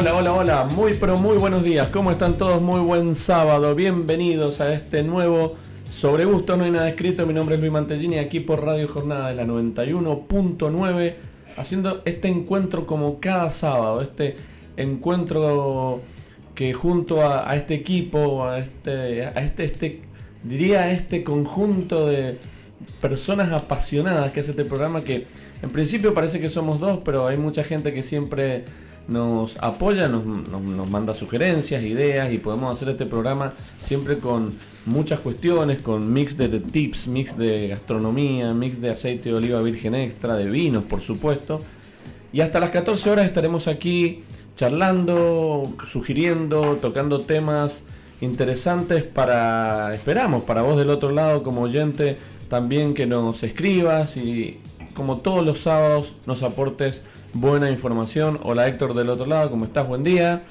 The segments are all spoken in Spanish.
Hola, hola, hola, muy pero muy buenos días, ¿cómo están todos? Muy buen sábado, bienvenidos a este nuevo Sobre Gusto. No hay nada escrito, mi nombre es Luis Mantellini, aquí por Radio Jornada de la 91.9, haciendo este encuentro como cada sábado, este encuentro que junto a, este equipo, a este, a este, este, diría a este conjunto de personas apasionadas que hace este programa que en principio parece que somos dos, pero hay mucha gente que siempre nos apoya, nos, manda sugerencias, ideas y podemos hacer este programa siempre con muchas cuestiones, con mix de, tips, mix de gastronomía, mix de aceite de oliva virgen extra, de vinos por supuesto. Y hasta las 14 horas estaremos aquí charlando, sugiriendo, tocando temas interesantes para, esperamos, para vos del otro lado como oyente también que nos escribas y como todos los sábados nos aportes buena información. Hola Héctor del otro lado, ¿cómo estás? Buen día.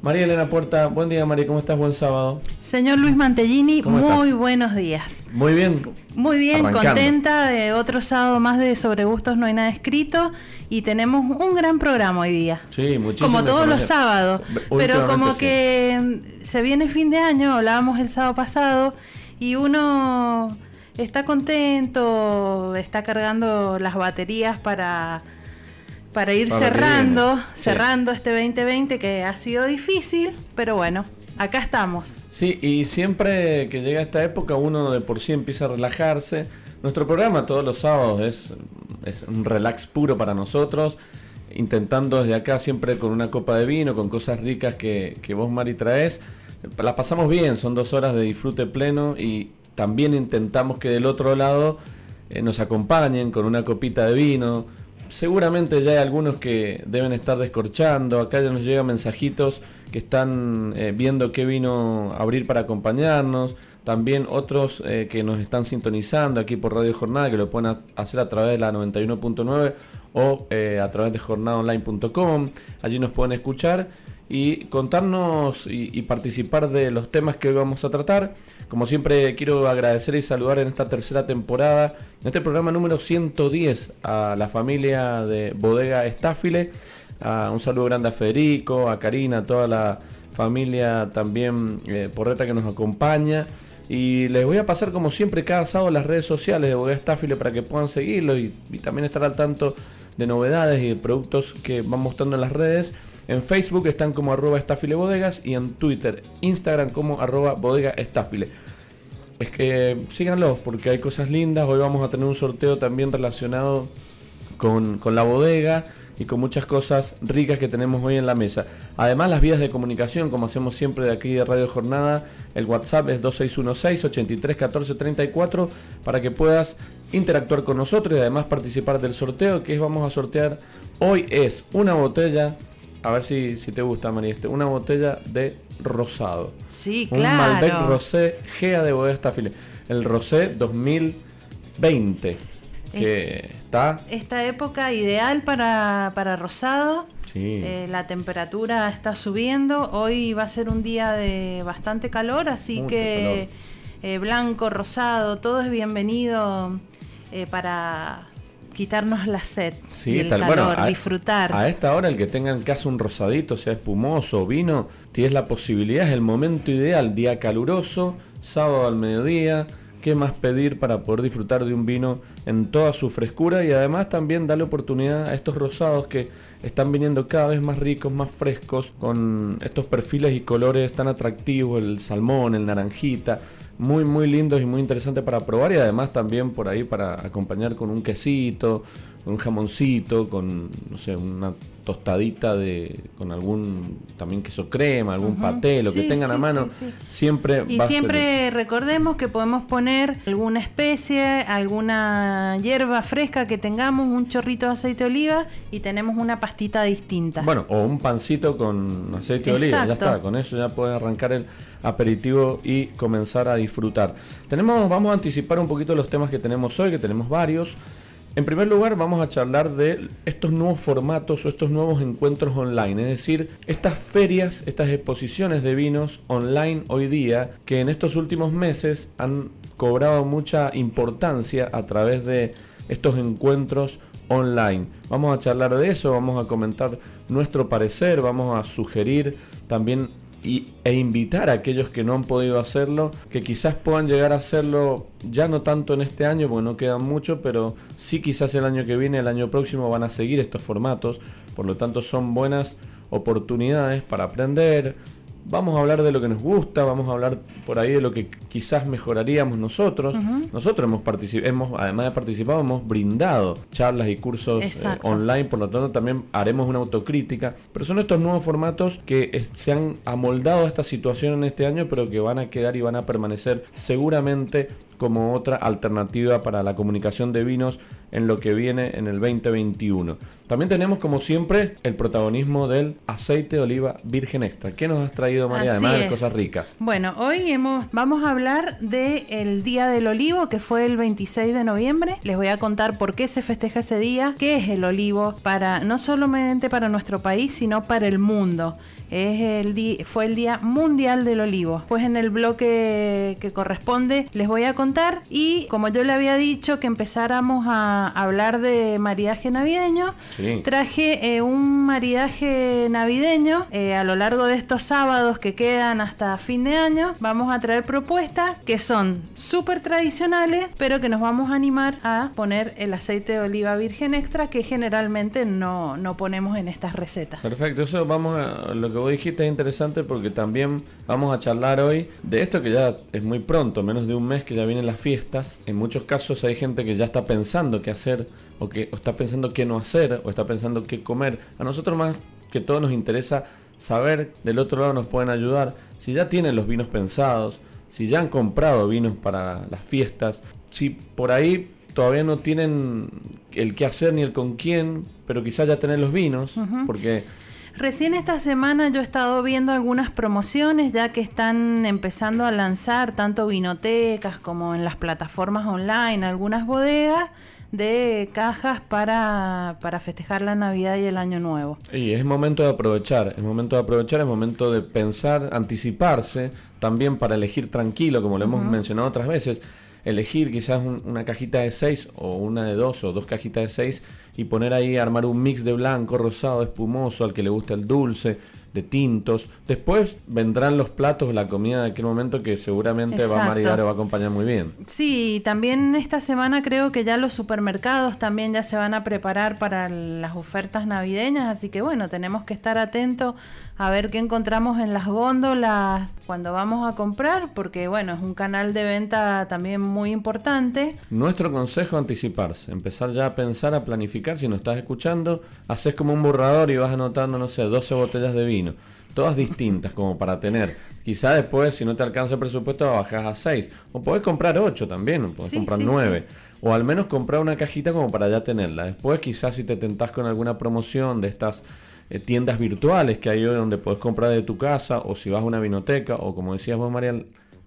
María Elena Puerta, buen día María, ¿cómo estás? Buen sábado. Señor Luis Mantellini, muy buenos días. Muy bien. Muy bien, contenta de otro sábado más de Sobre Gustos No hay nada escrito y tenemos un gran programa hoy día. Sí, muchísimo. Como todos los sábados, pero como que se viene fin de año, hablábamos el sábado pasado y uno está contento, está cargando las baterías para para ir cerrando, cerrando este 2020 que ha sido difícil, pero bueno, acá estamos. Sí, y siempre que llega esta época uno de por sí empieza a relajarse. Nuestro programa todos los sábados es, es un relax puro para nosotros, intentando desde acá siempre con una copa de vino, con cosas ricas que, que vos Mari traes. La pasamos bien, son dos horas de disfrute pleno y también intentamos que del otro lado eh, nos acompañen con una copita de vino, seguramente ya hay algunos que deben estar descorchando. Acá ya nos llegan mensajitos que están eh, viendo qué vino abrir para acompañarnos. También otros eh, que nos están sintonizando aquí por Radio Jornada, que lo pueden hacer a través de la 91.9 o eh, a través de jornadaonline.com. Allí nos pueden escuchar y contarnos y, participar de los temas que hoy vamos a tratar. Como siempre quiero agradecer y saludar en esta tercera temporada, en este programa número 110, a la familia de Bodega Estáfile. un saludo grande a Federico, a Karina, a toda la familia también eh, porreta que nos acompaña. Y les voy a pasar como siempre cada sábado las redes sociales de Bodega Estáfile para que puedan seguirlo y, y también estar al tanto de novedades y de productos que van mostrando en las redes. En Facebook están como arroba estafile bodegas y en Twitter, Instagram como arroba bodega estafile. Es que síganlos porque hay cosas lindas. Hoy vamos a tener un sorteo también relacionado con, la bodega y con muchas cosas ricas que tenemos hoy en la mesa. Además, las vías de comunicación, como hacemos siempre de aquí de Radio Jornada, el WhatsApp es 2616-831434 para que puedas interactuar con nosotros y además participar del sorteo que vamos a sortear hoy es una botella a ver si, si te gusta, María, este, una botella de rosado. Sí, claro. Un Malbec Rosé Gea de Bodega Estafile. El Rosé 2020. Que está. Esta época ideal para, para rosado. Sí. Eh, la temperatura está subiendo. Hoy va a ser un día de bastante calor, así que eh, blanco, rosado, todo es bienvenido eh, para quitarnos la sed sí, el calor, a, disfrutar. A esta hora el que tenga en casa un rosadito, sea espumoso, vino, tienes la posibilidad, es el momento ideal, día caluroso, sábado al mediodía, qué más pedir para poder disfrutar de un vino en toda su frescura y además también darle oportunidad a estos rosados que están viniendo cada vez más ricos, más frescos, con estos perfiles y colores tan atractivos, el salmón, el naranjita, muy muy lindos y muy interesantes para probar y además también por ahí para acompañar con un quesito, un jamoncito, con no sé, una tostadita de con algún también queso crema, algún paté, lo que tengan a mano, siempre Y siempre recordemos que podemos poner alguna especie, alguna hierba fresca que tengamos, un chorrito de aceite de oliva y tenemos una pastita distinta. Bueno, o un pancito con aceite de oliva, ya está, con eso ya puede arrancar el aperitivo y comenzar a disfrutar. Tenemos, vamos a anticipar un poquito los temas que tenemos hoy, que tenemos varios. En primer lugar, vamos a charlar de estos nuevos formatos o estos nuevos encuentros online, es decir, estas ferias, estas exposiciones de vinos online hoy día, que en estos últimos meses han cobrado mucha importancia a través de estos encuentros online. Vamos a charlar de eso, vamos a comentar nuestro parecer, vamos a sugerir también e invitar a aquellos que no han podido hacerlo, que quizás puedan llegar a hacerlo ya no tanto en este año, porque no queda mucho, pero sí quizás el año que viene, el año próximo van a seguir estos formatos, por lo tanto son buenas oportunidades para aprender, vamos a hablar de lo que nos gusta, vamos a hablar por ahí de lo que quizás mejoraríamos nosotros. Nosotros hemos, hemos, además de participado, hemos brindado charlas y cursos eh, online, por lo tanto también haremos una autocrítica. Pero son estos nuevos formatos que se han amoldado a esta situación en este año, pero que van a quedar y van a permanecer seguramente como otra alternativa para la comunicación de vinos en lo que viene en el 2021. También tenemos como siempre el protagonismo del aceite de oliva virgen extra. ¿Qué nos has traído María? Además de cosas ricas. Bueno, hoy hemos, vamos a hablar del Día del Olivo que fue el 26 de noviembre. Les voy a contar por qué se festeja ese día, qué es el olivo para no solamente para nuestro país, sino para el mundo. Es el fue el Día Mundial del Olivo. Pues en el bloque que corresponde les voy a contar y como yo le había dicho que empezáramos a hablar de maridaje navideño, traje eh, un maridaje navideño eh, a lo largo de estos sábados que quedan hasta fin de año. Vamos a traer propuestas que son súper tradicionales, pero que nos vamos a animar a poner el aceite de oliva virgen extra que generalmente no, no ponemos en estas recetas. Perfecto, eso vamos a lo que vos dijiste es interesante porque también vamos a charlar hoy de esto que ya es muy pronto, menos de un mes que ya vienen las fiestas. En muchos casos hay gente que ya está pensando qué hacer o que está pensando qué no hacer o está pensando qué comer. A nosotros más que todo nos interesa saber, del otro lado nos pueden ayudar, si ya tienen los vinos pensados, si ya han comprado vinos para las fiestas, si por ahí todavía no tienen el qué hacer ni el con quién, pero quizás ya tener los vinos, porque Recién esta semana yo he estado viendo algunas promociones ya que están empezando a lanzar tanto vinotecas como en las plataformas online, algunas bodegas de cajas para, para festejar la Navidad y el Año Nuevo. Y es momento de aprovechar, es momento de aprovechar, es momento de pensar, anticiparse, también para elegir tranquilo, como lo hemos mencionado otras veces elegir quizás una cajita de 6 o una de 2 o dos cajitas de 6 y poner ahí, armar un mix de blanco, rosado, espumoso, al que le guste el dulce, de tintos. Después vendrán los platos, la comida de aquel momento que seguramente va a maridar o va a acompañar muy bien. Sí, también esta semana creo que ya los supermercados también ya se van a preparar para las ofertas navideñas, así que bueno, tenemos que estar atentos a ver qué encontramos en las góndolas cuando vamos a comprar, porque bueno, es un canal de venta también muy importante. Nuestro consejo anticiparse, empezar ya a pensar, a planificar, si nos estás escuchando, haces como un borrador y vas anotando, no sé, 12 botellas de vino, todas distintas como para tener. Quizá después, si no te alcanza el presupuesto, bajas a 6. O puedes comprar 8 también, puedes comprar 9. O al menos comprar una cajita como para ya tenerla. Después quizás si te tentás con alguna promoción de estas eh, tiendas virtuales que hay hoy donde puedes comprar de tu casa o si vas a una vinoteca o como decías vos María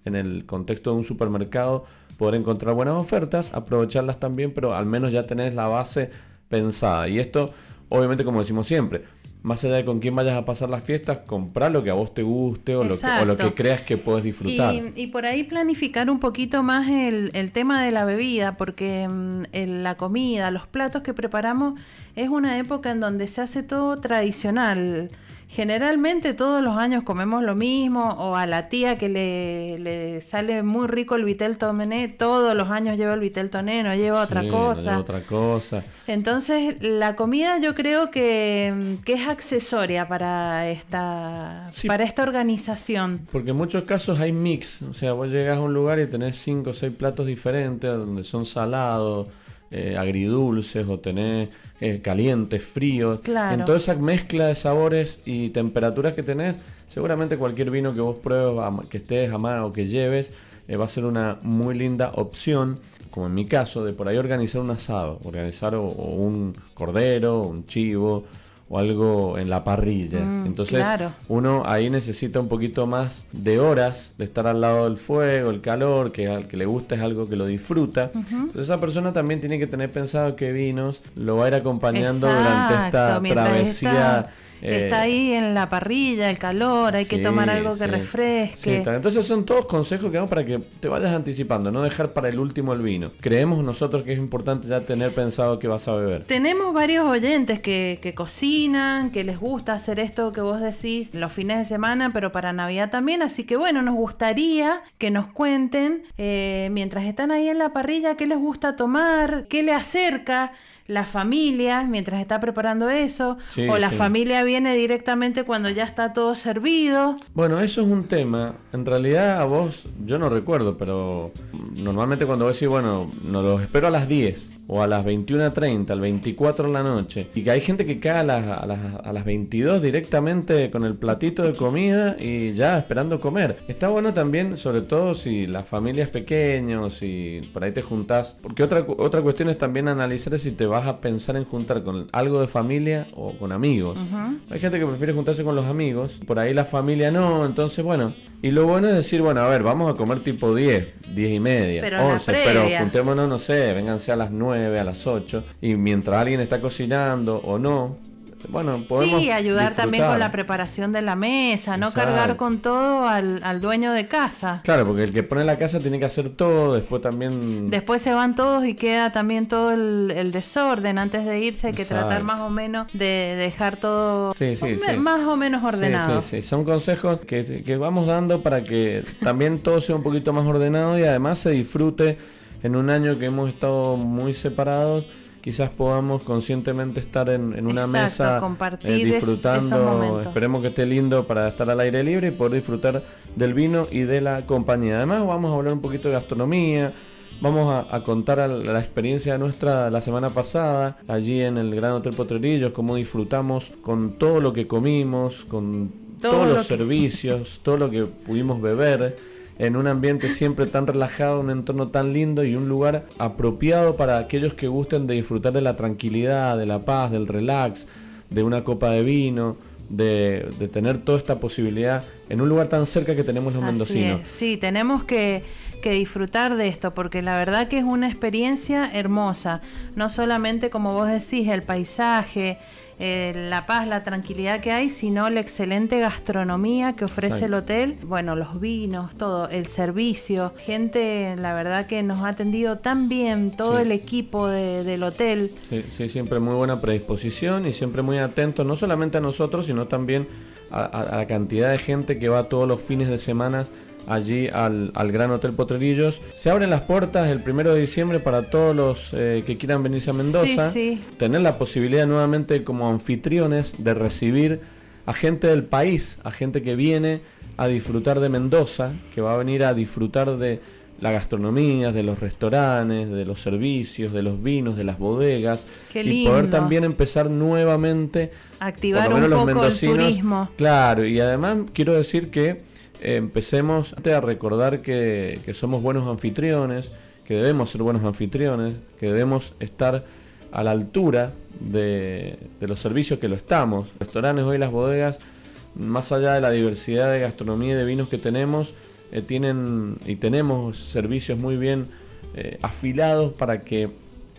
en el contexto de un supermercado poder encontrar buenas ofertas, aprovecharlas también, pero al menos ya tenés la base pensada. Y esto, obviamente, como decimos siempre, más allá de con quién vayas a pasar las fiestas, comprar lo que a vos te guste o, lo que, lo que, creas que puedes disfrutar. Y, por ahí planificar un poquito más el, tema de la bebida, porque mm, la comida, los platos que preparamos, es una época en donde se hace todo tradicional. Generalmente todos los años comemos lo mismo o a la tía que le, sale muy rico el vitel toné, todos los años lleva el vitel toné, no lleva otra cosa. otra cosa. Entonces la comida yo creo que, es accesoria para esta, para esta organización. Porque en muchos casos hay mix, o sea, vos llegas a un lugar y tenés cinco o seis platos diferentes donde son salados eh, agridulces o tenés eh, calientes, fríos. En toda esa mezcla de sabores y temperaturas que tenés, seguramente cualquier vino que vos pruebes, que estés a mano o que lleves, eh, va a ser una muy linda opción, como en mi caso, de por ahí organizar un asado, organizar o un cordero, un chivo, o algo en la parrilla. Mm, Entonces uno ahí necesita un poquito más de horas de estar al lado del fuego, el calor, que al que le gusta es algo que lo disfruta. Entonces esa persona también tiene que tener pensado que vinos lo va a ir acompañando durante esta travesía Está eh, ahí en la parrilla, el calor, hay que tomar algo que refresque. Entonces son todos consejos que damos para que te vayas anticipando, no dejar para el último el vino. Creemos nosotros que es importante ya tener pensado que vas a beber. Tenemos varios oyentes que, que cocinan, que les gusta hacer esto que vos decís los fines de semana, pero para Navidad también. Así que bueno, nos gustaría que nos cuenten eh, mientras están ahí en la parrilla qué les gusta tomar, qué le acerca la familia mientras está preparando eso, o la familia viene directamente cuando ya está todo servido. Bueno, eso es un tema. En realidad a vos, yo no recuerdo, pero normalmente cuando vos decís, bueno, nos los espero a las 10 o a las 21.30, al 24 de la noche, y que hay gente que cae a las, a, las, a las 22 directamente con el platito de comida y ya esperando comer. Está bueno también, sobre todo si la familia es pequeña si por ahí te juntás, porque otra, otra cuestión es también analizar si te vas a pensar en juntar con algo de familia o con amigos. Hay gente que prefiere juntarse con los amigos, por ahí la familia no, entonces bueno. Y lo bueno es decir, bueno, a ver, vamos a comer tipo 10, 10 y media, pero 11, pero juntémonos, no sé, vénganse a las 9, a las 8, y mientras alguien está cocinando o no, bueno, podemos Sí, ayudar también con la preparación de la mesa, no cargar con todo al, dueño de casa. Claro, porque el que pone la casa tiene que hacer todo, después también... Después se van todos y queda también todo el, desorden. Antes de irse hay que tratar más o menos de dejar todo más o menos ordenado. Sí, sí, son consejos que, que vamos dando para que también todo sea un poquito más ordenado y además se disfrute en un año que hemos estado muy separados quizás podamos conscientemente estar en, una mesa eh, disfrutando, esperemos que esté lindo para estar al aire libre y poder disfrutar del vino y de la compañía. Además vamos a hablar un poquito de gastronomía, vamos a, contar la experiencia nuestra la semana pasada allí en el Gran Hotel Potrerillos, cómo disfrutamos con todo lo que comimos, con todos los servicios, todo lo que pudimos beber en un ambiente siempre tan relajado, un entorno tan lindo y un lugar apropiado para aquellos que gusten de disfrutar de la tranquilidad, de la paz, del relax, de una copa de vino. De, tener toda esta posibilidad en un lugar tan cerca que tenemos los mendocinos. Sí, tenemos que, que disfrutar de esto, porque la verdad que es una experiencia hermosa, no solamente como vos decís, el paisaje, eh, la paz, la tranquilidad que hay, sino la excelente gastronomía que ofrece el hotel, bueno, los vinos, todo, el servicio, gente, la verdad que nos ha atendido tan bien, todo el equipo del hotel. Sí, sí, siempre muy buena predisposición y siempre muy atento, no solamente a nosotros, sino también a, a la cantidad de gente que va todos los fines de semana allí al, Gran Hotel Potrerillos. Se abren las puertas el primero de diciembre para todos los eh, que quieran venirse a Mendoza. Tener la posibilidad nuevamente como anfitriones de recibir a gente del país, a gente que viene a disfrutar de Mendoza, que va a venir a disfrutar de la gastronomía, de los restaurantes, de los servicios, de los vinos, de las bodegas y poder también empezar nuevamente activar un poco el turismo. Claro, y además quiero decir que empecemos a recordar que, somos buenos anfitriones, que debemos ser buenos anfitriones, que debemos estar a la altura de, los servicios que lo estamos. Los restaurantes hoy, las bodegas, más allá de la diversidad de gastronomía y de vinos que tenemos, eh, tienen y tenemos servicios muy bien eh, afilados para que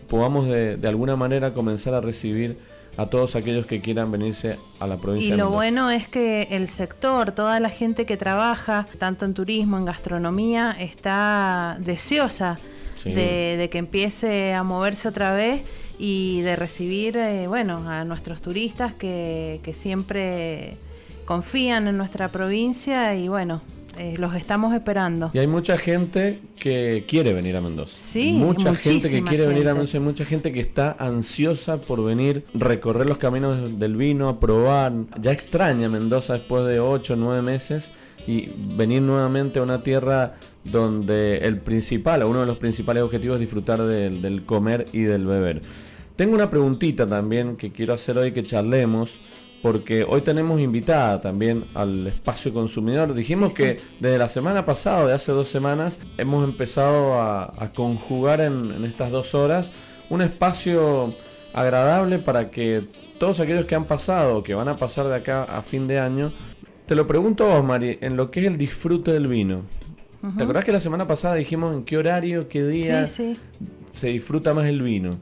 podamos de, de alguna manera comenzar a recibir a todos aquellos que quieran venirse a la provincia. Y lo bueno es que el sector, toda la gente que trabaja, tanto en turismo, en gastronomía, está deseosa de, que empiece a moverse otra vez y de recibir, eh, bueno, a nuestros turistas que, que siempre confían en nuestra provincia y bueno, eh, los estamos esperando. Y hay mucha gente que quiere venir a Mendoza. Sí, mucha gente que quiere venir a Mendoza, hay mucha gente que está ansiosa por venir, recorrer los caminos del vino, a probar. Ya extraña Mendoza después de 8 o 9 meses y venir nuevamente a una tierra donde el principal, o uno de los principales objetivos es disfrutar del, del comer y del beber. Tengo una preguntita también que quiero hacer hoy que charlemos porque hoy tenemos invitada también al espacio consumidor. Dijimos que desde la semana pasada, de hace dos semanas, hemos empezado a, conjugar en, estas dos horas un espacio agradable para que todos aquellos que han pasado o que van a pasar de acá a fin de año, te lo pregunto a vos, Mari, en lo que es el disfrute del vino. ¿Te acordás que la semana pasada dijimos en qué horario, qué día se disfruta más el vino?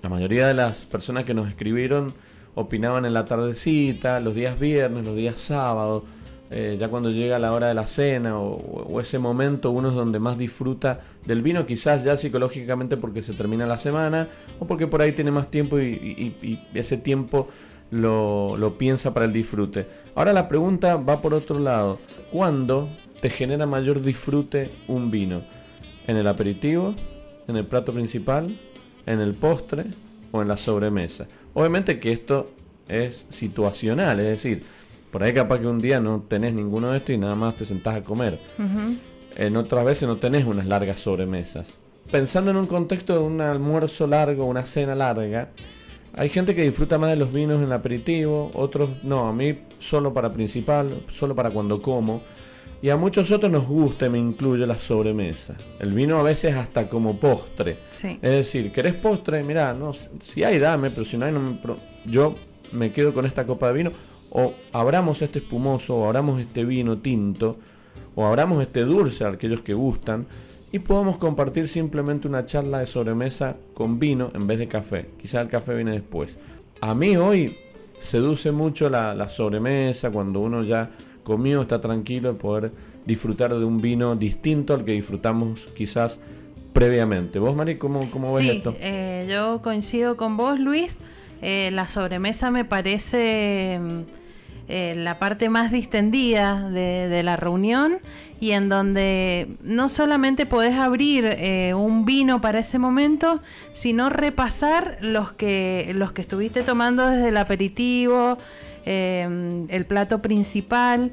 La mayoría de las personas que nos escribieron opinaban en la tardecita, los días viernes, los días sábados, eh, ya cuando llega la hora de la cena o, ese momento uno es donde más disfruta del vino, quizás ya psicológicamente porque se termina la semana o porque por ahí tiene más tiempo y, ese tiempo lo, lo, piensa para el disfrute. Ahora la pregunta va por otro lado. ¿Cuándo te genera mayor disfrute un vino? ¿En el aperitivo? ¿En el plato principal? ¿En el postre? ¿O en la sobremesa? Obviamente que esto es situacional, es decir, por ahí capaz que un día no tenés ninguno de estos y nada más te sentás a comer. En otras veces no tenés unas largas sobremesas. Pensando en un contexto de un almuerzo largo, una cena larga, hay gente que disfruta más de los vinos en el aperitivo, otros no, a mí solo para principal, solo para cuando como. Y a muchos otros nos gusta, me incluye la sobremesa. El vino a veces hasta como postre. Es decir, ¿querés postre? Mirá, no, si hay dame, pero si no hay, no me, yo me quedo con esta copa de vino o abramos este espumoso, o abramos este vino tinto, o abramos este dulce a aquellos que gustan, y podemos compartir simplemente una charla de sobremesa con vino en vez de café. Quizá el café viene después. A mí hoy seduce mucho la, sobremesa, cuando uno ya comió, está tranquilo, poder disfrutar de un vino distinto al que disfrutamos quizás previamente. ¿Vos, Mari, cómo, cómo ves esto? Eh, yo coincido con vos, Luis. Eh, la sobremesa me parece mm, eh, la parte más distendida de, la reunión y en donde no solamente podés abrir eh, un vino para ese momento, sino repasar los que, los que estuviste tomando desde el aperitivo, el plato principal,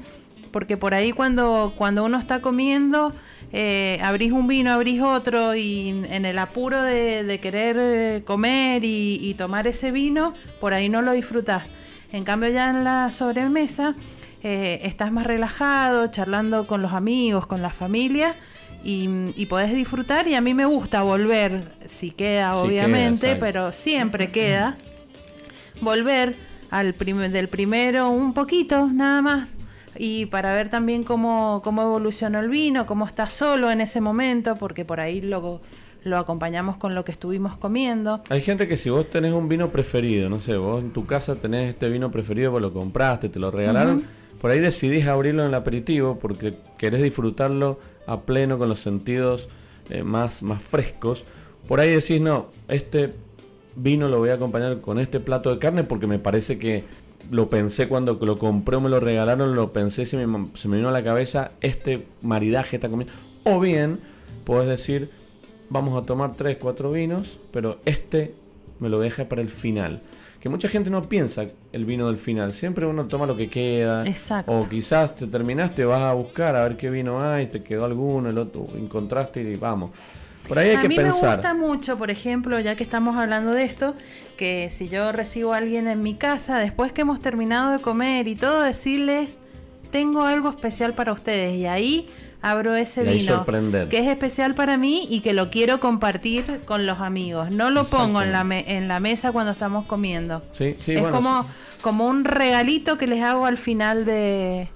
porque por ahí cuando, cuando uno está comiendo eh, abrís un vino, abrís otro y en el apuro de, querer eh, comer y, tomar ese vino, por ahí no lo disfrutás. En cambio ya en la sobremesa eh, estás más relajado, charlando con los amigos, con la familia y, podés disfrutar y a mí me gusta volver, si queda obviamente, pero siempre queda, volver al del primero un poquito nada más y para ver también cómo, cómo evolucionó el vino, cómo está solo en ese momento, porque por ahí lo, lo acompañamos con lo que estuvimos comiendo. Hay gente que si vos tenés un vino preferido, no sé, vos en tu casa tenés este vino preferido, vos lo compraste, te lo regalaron, por ahí decidís abrirlo en el aperitivo porque querés disfrutarlo a pleno con los sentidos eh, más, más frescos. Por ahí decís, no, este vino lo voy a acompañar con este plato de carne porque me parece que lo pensé cuando lo compré o me lo regalaron, lo pensé, se me, se me vino a la cabeza este maridaje, esta comida. O bien, puedes decir, vamos a tomar 3, 4 vinos, pero este me lo deja para el final. Que mucha gente no piensa el vino del final, siempre uno toma lo que queda. Exacto. O quizás te terminaste, vas a buscar a ver qué vino hay, te quedó alguno, el otro encontraste y vamos. Por ahí hay a que mí pensar. me gusta mucho, por ejemplo, ya que estamos hablando de esto, que si yo recibo a alguien en mi casa, después que hemos terminado de comer y todo, decirles, tengo algo especial para ustedes. Y ahí abro ese vino que es especial para mí y que lo quiero compartir con los amigos. No lo pongo en la, en la mesa cuando estamos comiendo. Sí, sí, es como, como un regalito que les hago al final de,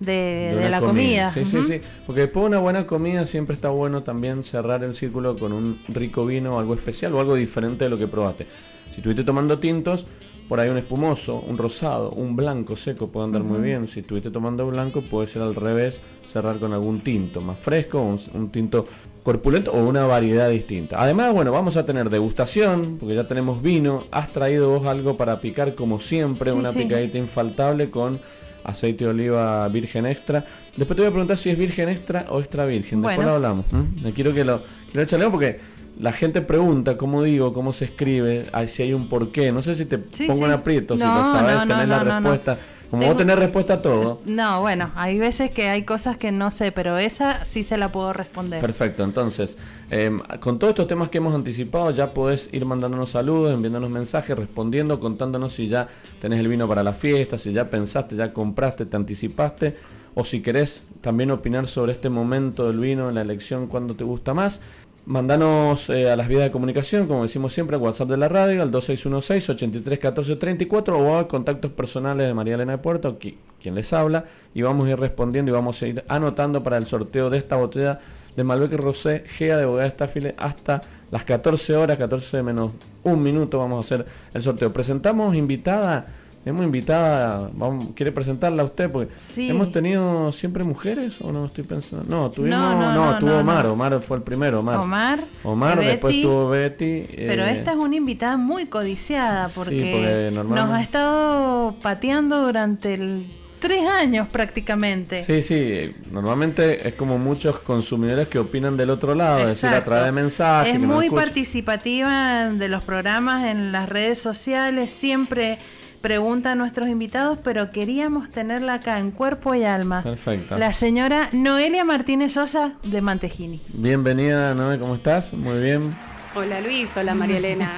de, la comida. Sí, sí, sí. Porque después de una buena comida siempre está bueno también cerrar el círculo con un rico vino, algo especial o algo diferente de lo que probaste. Si estuviste tomando tintos, por ahí un espumoso, un rosado, un blanco seco puede andar muy bien. Si estuviste tomando blanco, puede ser al revés, cerrar con algún tinto más fresco, un, tinto corpulento o una variedad distinta. Además, bueno, vamos a tener degustación, porque ya tenemos vino. Has traído vos algo para picar como siempre, una picadita infaltable con aceite de oliva virgen extra. Después te voy a preguntar si es virgen extra o extra virgen. Después lo hablamos. Me quiero que lo quiero porque la gente pregunta cómo digo, cómo se escribe, si hay un porqué. No sé si te pongo en aprieto, si lo sabes, tener la respuesta. Como vos tenés respuesta a todo. No, bueno, hay veces que hay cosas que no sé, pero esa sí se la puedo responder. Perfecto, entonces, em, con todos estos temas que hemos anticipado, ya podés ir mandándonos saludos, enviándonos mensajes, respondiendo, contándonos si ya tenés el vino para la fiesta, si ya pensaste, ya compraste, te anticipaste, o si querés también opinar sobre este momento del vino en la elección, cuando te gusta más. Mandanos eh, a las vías de comunicación, como decimos siempre, al WhatsApp de la radio, al 2616-831434 o a contactos personales de María Elena de Puerto, quien les habla, y vamos a ir respondiendo y vamos a ir anotando para el sorteo de esta botella de Malbec Rosé, Gea de Bodega Staffile, hasta las 14 horas, 14 menos un minuto vamos a hacer el sorteo. Presentamos invitada hemos invitada, vamos, ¿quiere presentarla a usted? Porque hemos tenido siempre mujeres o no estoy pensando. No, tuvimos, no, no, tuvo Omar, Omar fue el primero, Omar. Omar, Omar después tuvo Betty. Pero eh, esta es una invitada muy codiciada porque, nos ha estado pateando durante el tres años prácticamente. Sí, sí, normalmente es como muchos consumidores que opinan del otro lado, es decir, a través de mensajes. Es muy participativa de los programas en las redes sociales, siempre pregunta a nuestros invitados, pero queríamos tenerla acá en cuerpo y alma. Perfecto. La señora Noelia Martínez Sosa de Mantejini. Bienvenida, Noé, ¿cómo estás? Muy bien. Hola Luis, hola María Elena.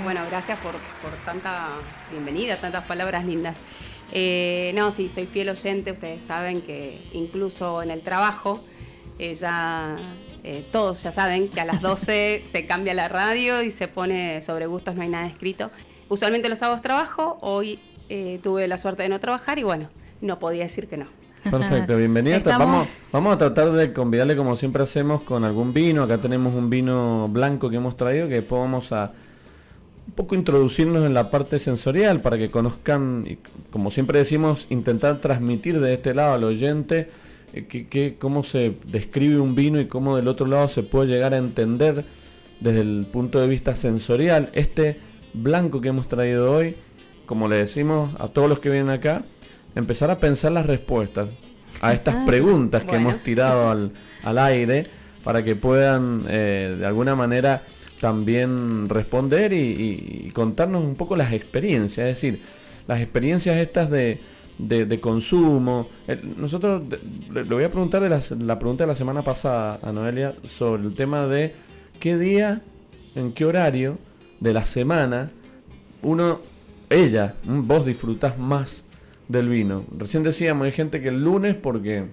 bueno, gracias por, tanta bienvenida, tantas palabras lindas. Eh, no, sí, soy fiel oyente, ustedes saben que incluso en el trabajo, eh, ya eh, todos ya saben que a las 12 se cambia la radio y se pone sobre gustos no hay nada escrito. Usualmente los sábados trabajo, hoy eh, tuve la suerte de no trabajar y bueno, no podía decir que no. Perfecto, bienvenida. Vamos, vamos a tratar de convidarle como siempre hacemos con algún vino. Acá tenemos un vino blanco que hemos traído que después vamos a un poco introducirnos en la parte sensorial para que conozcan, y como siempre decimos, intentar transmitir de este lado al oyente eh, que, cómo se describe un vino y cómo del otro lado se puede llegar a entender desde el punto de vista sensorial. Este blanco que hemos traído hoy, como le decimos a todos los que vienen acá, empezar a pensar las respuestas a estas ah, preguntas que hemos tirado al, aire para que puedan eh, de alguna manera también responder y, contarnos un poco las experiencias, es decir, las experiencias estas de, de, consumo. nosotros le, voy a preguntar de la pregunta de la semana pasada a Noelia sobre el tema de qué día, en qué horario de la semana, uno, ella, vos disfrutás más del vino. Recién decíamos, hay gente que el lunes, porque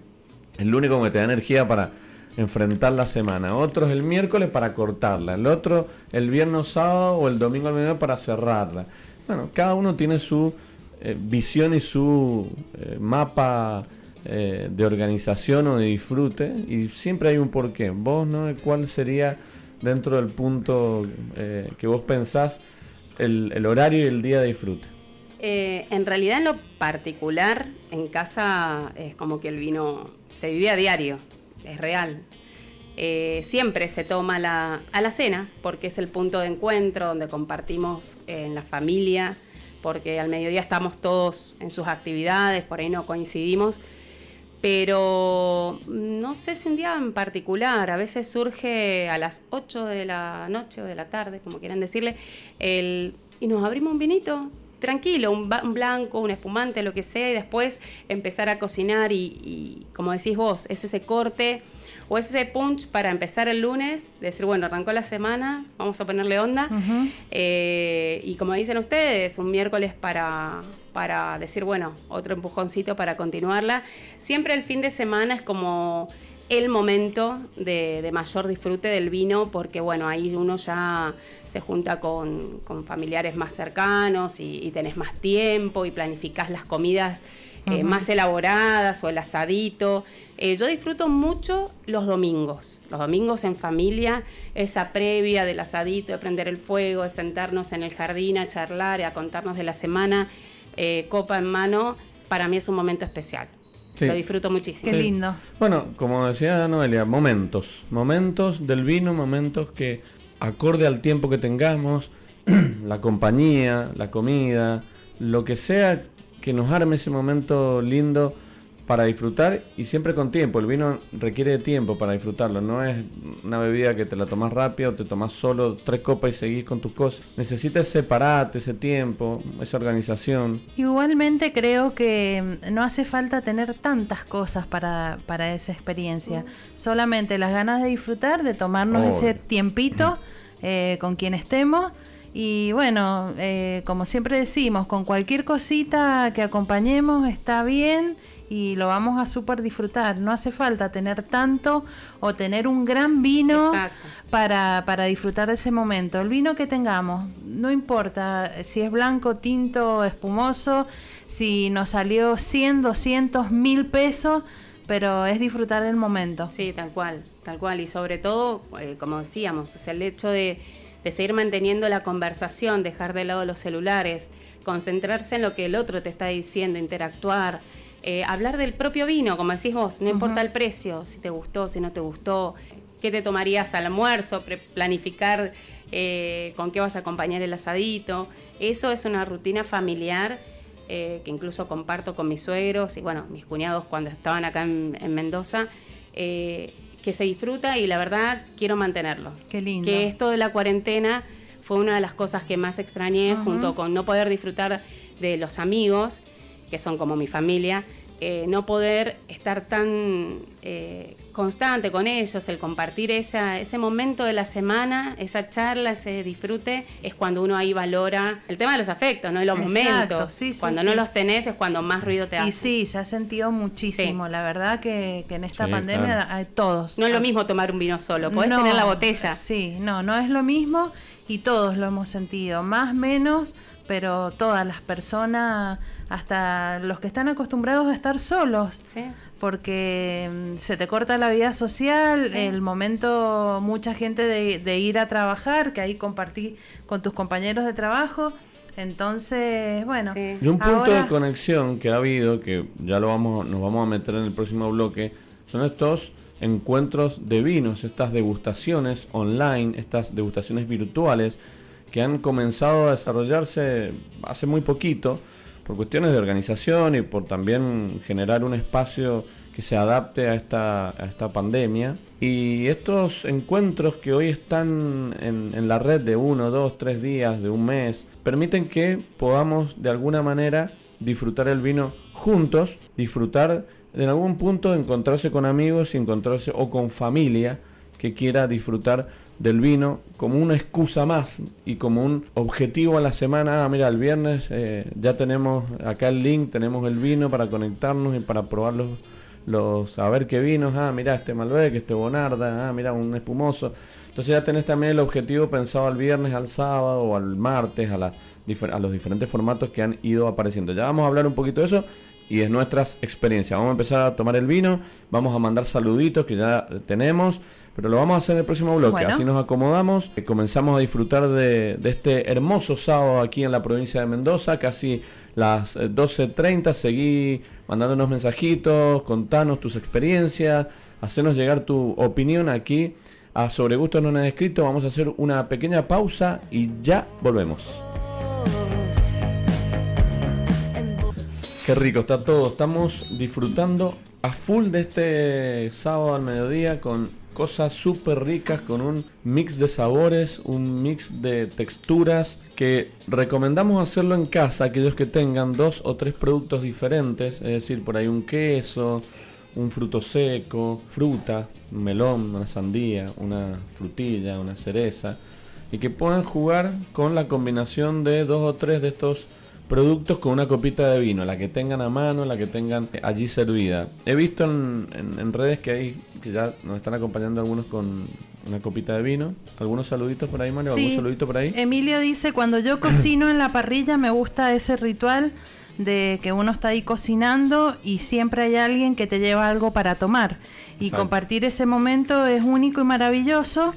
el lunes como que te da energía para enfrentar la semana. Otros el miércoles para cortarla. El otro el viernes sábado o el domingo al mediodía para cerrarla. Bueno, cada uno tiene su eh, visión y su eh, mapa eh, de organización o de disfrute. Y siempre hay un porqué. Vos, ¿no? ¿Cuál sería dentro del punto eh, que vos pensás el, horario y el día de disfrute? Eh, en realidad en lo particular, en casa es como que el vino se vive a diario, es real. Eh, siempre se toma la, a la cena porque es el punto de encuentro donde compartimos en la familia, porque al mediodía estamos todos en sus actividades, por ahí no coincidimos pero no sé si un día en particular, a veces surge a las 8 de la noche o de la tarde, como quieran decirle, el, y nos abrimos un vinito, tranquilo, un, blanco, un espumante, lo que sea, y después empezar a cocinar y, y, como decís vos, es ese corte o es ese punch para empezar el lunes, decir, bueno, arrancó la semana, vamos a ponerle onda. Eh, y como dicen ustedes, un miércoles para, para decir, bueno, otro empujoncito para continuarla. Siempre el fin de semana es como el momento de, mayor disfrute del vino porque bueno, ahí uno ya se junta con, familiares más cercanos y, y, tenés más tiempo y planificás las comidas eh, más elaboradas o el asadito. Eh, yo disfruto mucho los domingos, los domingos en familia, esa previa del asadito, de prender el fuego, de sentarnos en el jardín a charlar, a contarnos de la semana, eh, copa en mano, para mí es un momento especial. Lo disfruto muchísimo. Qué lindo. Bueno, como decía Noelia, momentos, momentos del vino, momentos que acorde al tiempo que tengamos, la compañía, la comida, lo que sea que nos arme ese momento lindo para disfrutar y siempre con tiempo. El vino requiere tiempo para disfrutarlo. No es una bebida que te la tomas rápido, te tomas solo tres copas y seguís con tus cosas. Necesitas separarte ese tiempo, esa organización. Igualmente creo que no hace falta tener tantas cosas para, para esa experiencia. Solamente las ganas de disfrutar, de tomarnos ese tiempito eh, con quien estemos y bueno, eh, como siempre decimos, con cualquier cosita que acompañemos está bien y lo vamos a súper disfrutar. No hace falta tener tanto o tener un gran vino para, para, disfrutar de ese momento. El vino que tengamos, no importa si es blanco, tinto, espumoso, si nos salió 100, 200, mil pesos, pero es disfrutar el momento. Sí, tal cual, tal cual. Y sobre todo, eh, como decíamos, o sea, el hecho de, seguir manteniendo la conversación, dejar de lado los celulares, concentrarse en lo que el otro te está diciendo, interactuar, eh, hablar del propio vino, como decís vos, no importa el precio, si te gustó, si no te gustó, qué te tomarías al almuerzo, planificar eh, con qué vas a acompañar el asadito. Eso es una rutina familiar eh, que incluso comparto con mis suegros y bueno, mis cuñados cuando estaban acá en, Mendoza, eh, que se disfruta y la verdad quiero mantenerlo. Qué lindo. Que esto de la cuarentena fue una de las cosas que más extrañé, junto con no poder disfrutar de los amigos, que son como mi familia, eh, no poder estar tan eh, constante con ellos, el compartir esa, ese momento de la semana, esa charla, ese disfrute, es cuando uno ahí valora el tema de los afectos, ¿no? los momentos. cuando no los tenés es cuando más ruido te hace. Y sí, se ha sentido muchísimo. La verdad que, en esta pandemia hay todos. No es lo mismo tomar un vino solo, podés tener la botella. Sí, no, no es lo mismo y todos lo hemos sentido, más menos, pero todas las personas hasta los que están acostumbrados a estar solos. Porque mm, se te corta la vida social, el momento, mucha gente de, ir a trabajar, que ahí compartí con tus compañeros de trabajo. Entonces, bueno. Y un punto de conexión que ha habido, que ya lo vamos, nos vamos a meter en el próximo bloque, son estos encuentros de vinos, estas degustaciones online, estas degustaciones virtuales que han comenzado a desarrollarse hace muy poquito por cuestiones de organización y por también generar un espacio que se adapte a esta, a esta pandemia. Y estos encuentros que hoy están en, la red de uno, dos, tres días, de un mes, permiten que podamos de alguna manera disfrutar el vino juntos, disfrutar en algún punto encontrarse con amigos, encontrarse o con familia que quiera disfrutar del vino como una excusa más y como un objetivo a la semana. Ah, mira, el viernes eh, ya tenemos acá el link, tenemos el vino para conectarnos y para probar los, los a ver qué vinos. Ah, mira, este Malbec, este Bonarda, ah, mira, un espumoso. Entonces ya tenés también el objetivo pensado al viernes, al sábado o al martes, a, la, a los diferentes formatos que han ido apareciendo. Ya vamos a hablar un poquito de eso y de nuestras experiencias. Vamos a empezar a tomar el vino, vamos a mandar saluditos que ya tenemos, pero lo vamos a hacer en el próximo bloque. Así nos acomodamos, eh, comenzamos a disfrutar de, este hermoso sábado aquí en la provincia de Mendoza, casi las 12.30. Eh, Seguí mandándonos mensajitos, contanos tus experiencias, hacernos llegar tu opinión aquí a Sobre Gusto No Nada Escrito. Vamos a hacer una pequeña pausa y ya volvemos. Qué rico está todo. Estamos disfrutando a full de este sábado al mediodía con cosas súper ricas, con un mix de sabores, un mix de texturas que recomendamos hacerlo en casa, aquellos que tengan dos o tres productos diferentes, es decir, por ahí un queso, un fruto seco, fruta, melón, una sandía, una frutilla, una cereza, y que puedan jugar con la combinación de dos o tres de estos productos con una copita de vino, la que tengan a mano, la que tengan allí servida. He visto en, redes que hay, que ya nos están acompañando algunos con una copita de vino. ¿Algunos saluditos por ahí, Mario? ¿Algún saludito por ahí? Emilio dice, cuando yo cocino en la parrilla me gusta ese ritual de que uno está ahí cocinando y siempre hay alguien que te lleva algo para tomar. Y compartir ese momento es único y maravilloso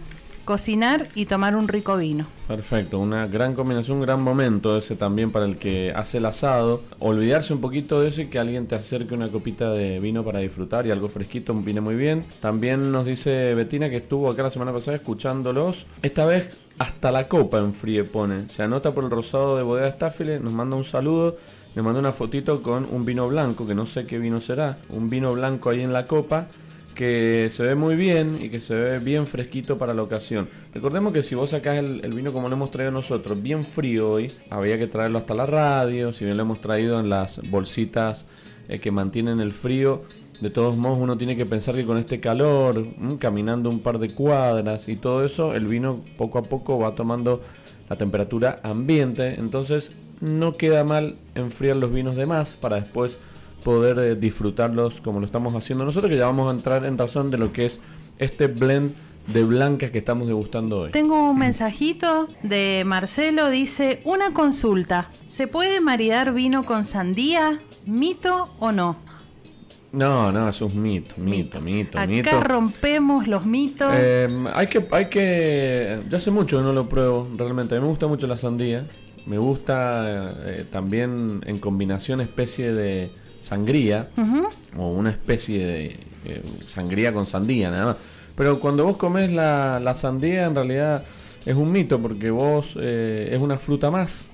cocinar y tomar un rico vino. Perfecto, una gran combinación, un gran momento ese también para el que hace el asado. Olvidarse un poquito de eso y que alguien te acerque una copita de vino para disfrutar y algo fresquito viene muy bien. También nos dice Betina que estuvo acá la semana pasada escuchándolos. Esta vez hasta la copa en fríe pone. Se anota por el rosado de bodega Staffile, nos manda un saludo. Le manda una fotito con un vino blanco, que no sé qué vino será. Un vino blanco ahí en la copa que se ve muy bien y que se ve bien fresquito para la ocasión. Recordemos que si vos sacás el, vino como lo hemos traído nosotros, bien frío hoy, había que traerlo hasta la radio, si bien lo hemos traído en las bolsitas eh, que mantienen el frío, de todos modos uno tiene que pensar que con este calor, mm, caminando un par de cuadras y todo eso, el vino poco a poco va tomando la temperatura ambiente, entonces no queda mal enfriar los vinos de más para después poder eh, disfrutarlos como lo estamos haciendo nosotros, que ya vamos a entrar en razón de lo que es este blend de blancas que estamos degustando hoy. Tengo un mensajito de Marcelo, dice, una consulta, ¿se puede maridar vino con sandía, mito o no? No, no, eso es un mito, mito, mito, mito. Acá rompemos los mitos. Em, hay que, hay que. Yo hace mucho que no lo pruebo, realmente. A mí me gusta mucho la sandía. Me gusta eh, también en combinación especie de sangría o una especie de eh, sangría con sandía nada más. Pero cuando vos comes la, la sandía en realidad es un mito porque vos eh, es una fruta más.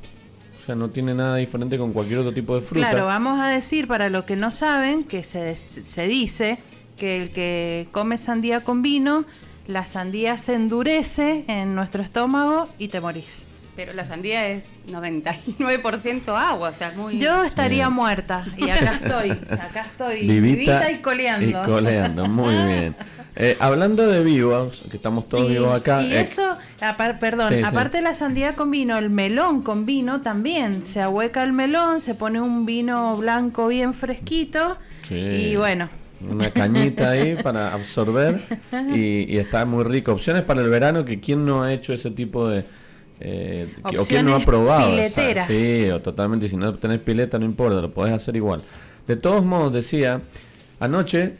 O sea, no tiene nada diferente con cualquier otro tipo de fruta. Claro, vamos a decir para los que no saben que se, se dice que el que come sandía con vino, la sandía se endurece en nuestro estómago y te morís. Pero la sandía es 99% agua, o sea, muy... Yo estaría muerta y acá estoy, acá estoy, vivita, y coleando. Y coleando, muy bien. Eh, hablando de vivos, que estamos todos vivos acá. Y eh, eso, perdón, aparte de la sandía con vino, el melón con vino también. Se ahueca el melón, se pone un vino blanco bien fresquito y bueno. Una cañita ahí para absorber y, está muy rico. Opciones para el verano que quién no ha hecho ese tipo de... Eh, o quién no ha probado. sí, o totalmente. Si no tenés pileta no importa, lo podés hacer igual. De todos modos, decía, anoche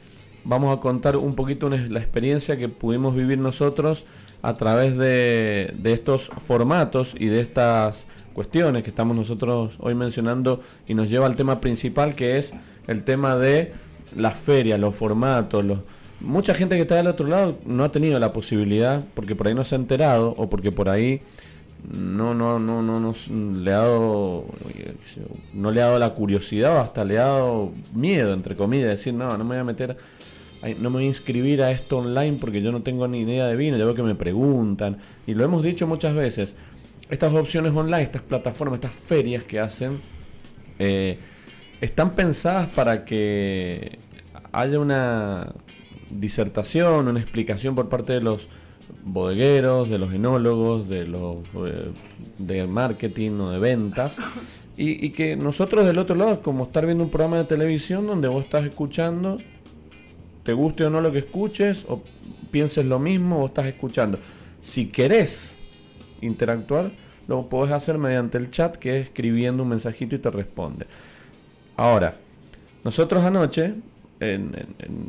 vamos a contar un poquito la experiencia que pudimos vivir nosotros a través de, estos formatos y de estas cuestiones que estamos nosotros hoy mencionando y nos lleva al tema principal que es el tema de las ferias, los formatos, los... Mucha gente que está del otro lado no ha tenido la posibilidad porque por ahí no se ha enterado o porque por ahí no no no no nos le ha dado no le ha dado la curiosidad o hasta le ha dado miedo entre comillas decir no no me voy a meter no me voy a inscribir a esto online porque yo no tengo ni idea de vino, ya veo que me preguntan. Y lo hemos dicho muchas veces, estas opciones online, estas plataformas, estas ferias que hacen, eh, están pensadas para que haya una disertación, una explicación por parte de los bodegueros, de los enólogos, de los eh, de marketing o de ventas. Y, y, que nosotros del otro lado es como estar viendo un programa de televisión donde vos estás escuchando te guste o no lo que escuches, o pienses lo mismo o estás escuchando. Si querés interactuar, lo podés hacer mediante el chat, que es escribiendo un mensajito y te responde. Ahora, nosotros anoche, en,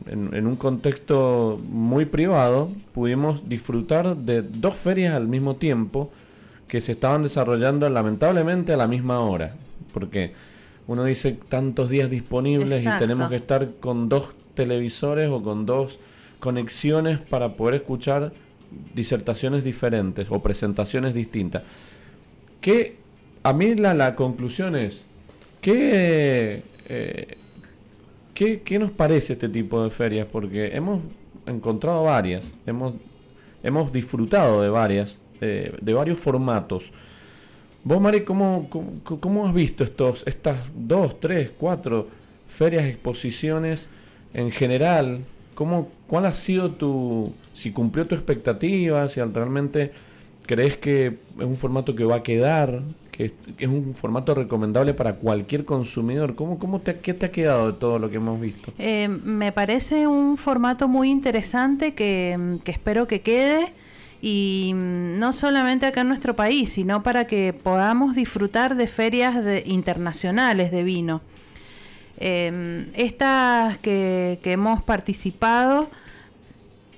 en, un contexto muy privado, pudimos disfrutar de dos ferias al mismo tiempo que se estaban desarrollando lamentablemente a la misma hora. Porque uno dice tantos días disponibles y tenemos que estar con dos televisores o con dos conexiones para poder escuchar disertaciones diferentes o presentaciones distintas. Que a mí la, la conclusión es, ¿qué, eh, ¿qué, ¿qué, nos parece este tipo de ferias? Porque hemos encontrado varias, hemos, hemos disfrutado de varias, eh, de varios formatos. Vos, Mari, ¿cómo, cómo, cómo has visto estos, estas dos, tres, cuatro ferias, exposiciones? en general, ¿cómo, ¿cuál ha sido tu, si cumplió tu expectativa, si realmente crees que es un formato que va a quedar, que es, un formato recomendable para cualquier consumidor? ¿Cómo, te, ¿Qué te ha quedado de todo lo que hemos visto? Eh, me parece un formato muy interesante que, espero que quede y mm, no solamente acá en nuestro país, sino para que podamos disfrutar de ferias de, internacionales de vino. Eh, estas que, hemos participado,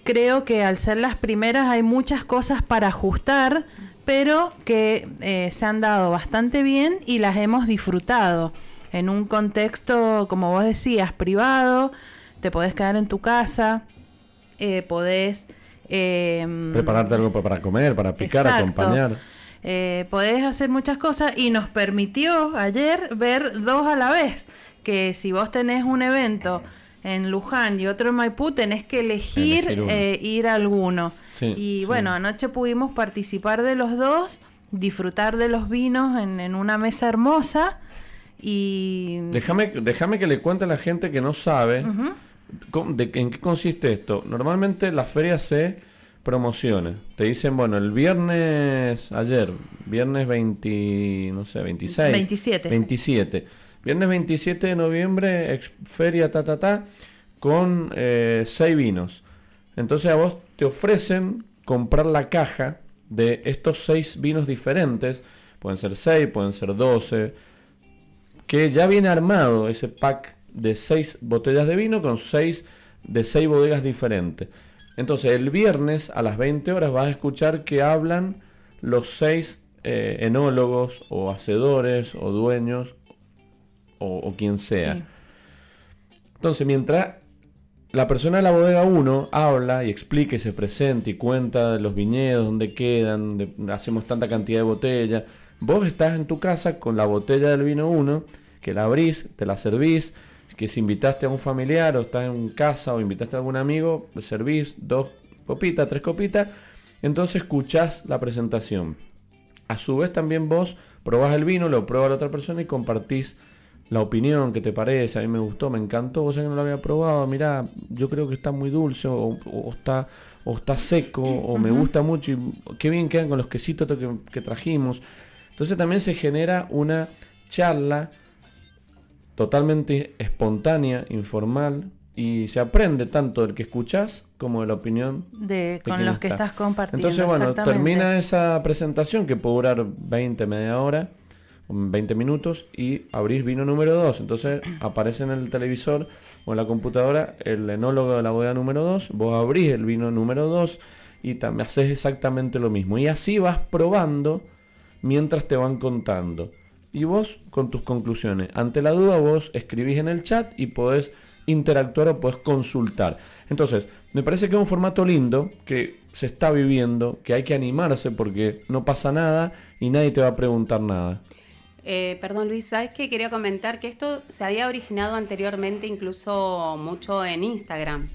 creo que al ser las primeras hay muchas cosas para ajustar, pero que eh, se han dado bastante bien y las hemos disfrutado en un contexto, como vos decías, privado, te podés quedar en tu casa, eh, podés... Em, Prepararte algo para comer, para picar, acompañar. Eh, podés hacer muchas cosas y nos permitió ayer ver dos a la vez que si vos tenés un evento en Luján y otro en Maipú, tenés que elegir, eh, ir a alguno. y bueno, anoche pudimos participar de los dos, disfrutar de los vinos en, una mesa hermosa y... Déjame, déjame que le cuente a la gente que no sabe de, en qué consiste esto. Normalmente las ferias se promociones. Te dicen, bueno, el viernes, ayer, viernes 20, no sé, 26. 27. 27 Viernes 27 de noviembre, feria ta ta ta, con eh, seis vinos. Entonces a vos te ofrecen comprar la caja de estos seis vinos diferentes. Pueden ser seis, pueden ser doce. Que ya viene armado ese pack de seis botellas de vino con seis de seis bodegas diferentes. Entonces el viernes a las 20 horas vas a escuchar que hablan los seis eh, enólogos o hacedores o dueños o, quien sea. Entonces mientras la persona de la bodega 1 habla y explica y se presenta y cuenta de los viñedos, dónde quedan, hacemos tanta cantidad de botellas, vos estás en tu casa con la botella del vino 1, que la abrís, te la servís, que si invitaste a un familiar o estás en casa o invitaste a algún amigo, servís dos copitas, tres copitas, entonces escuchás la presentación. A su vez también vos probás el vino, lo prueba la otra persona y compartís la opinión que te parece, a mí me gustó, me encantó, vos sabés que no lo había probado, mirá, yo creo que está muy dulce o, está o está seco o me gusta mucho y qué bien quedan con los quesitos que, que trajimos. Entonces también se genera una charla totalmente espontánea, informal, y se aprende tanto del que escuchas como de la opinión de, con los que estás compartiendo. Entonces, bueno, termina esa presentación que puede durar 20, media hora, 20 minutos, y abrís vino número 2. Entonces aparece en el televisor o en la computadora el enólogo de la bodega número 2, vos abrís el vino número 2 y también haces exactamente lo mismo. Y así vas probando mientras te van contando y vos con tus conclusiones. Ante la duda vos escribís en el chat y podés interactuar o podés consultar. Entonces, me parece que es un formato lindo que se está viviendo, que hay que animarse porque no pasa nada y nadie te va a preguntar nada. Eh, perdón Luis, ¿sabes que Quería comentar que esto se había originado anteriormente incluso mucho en Instagram.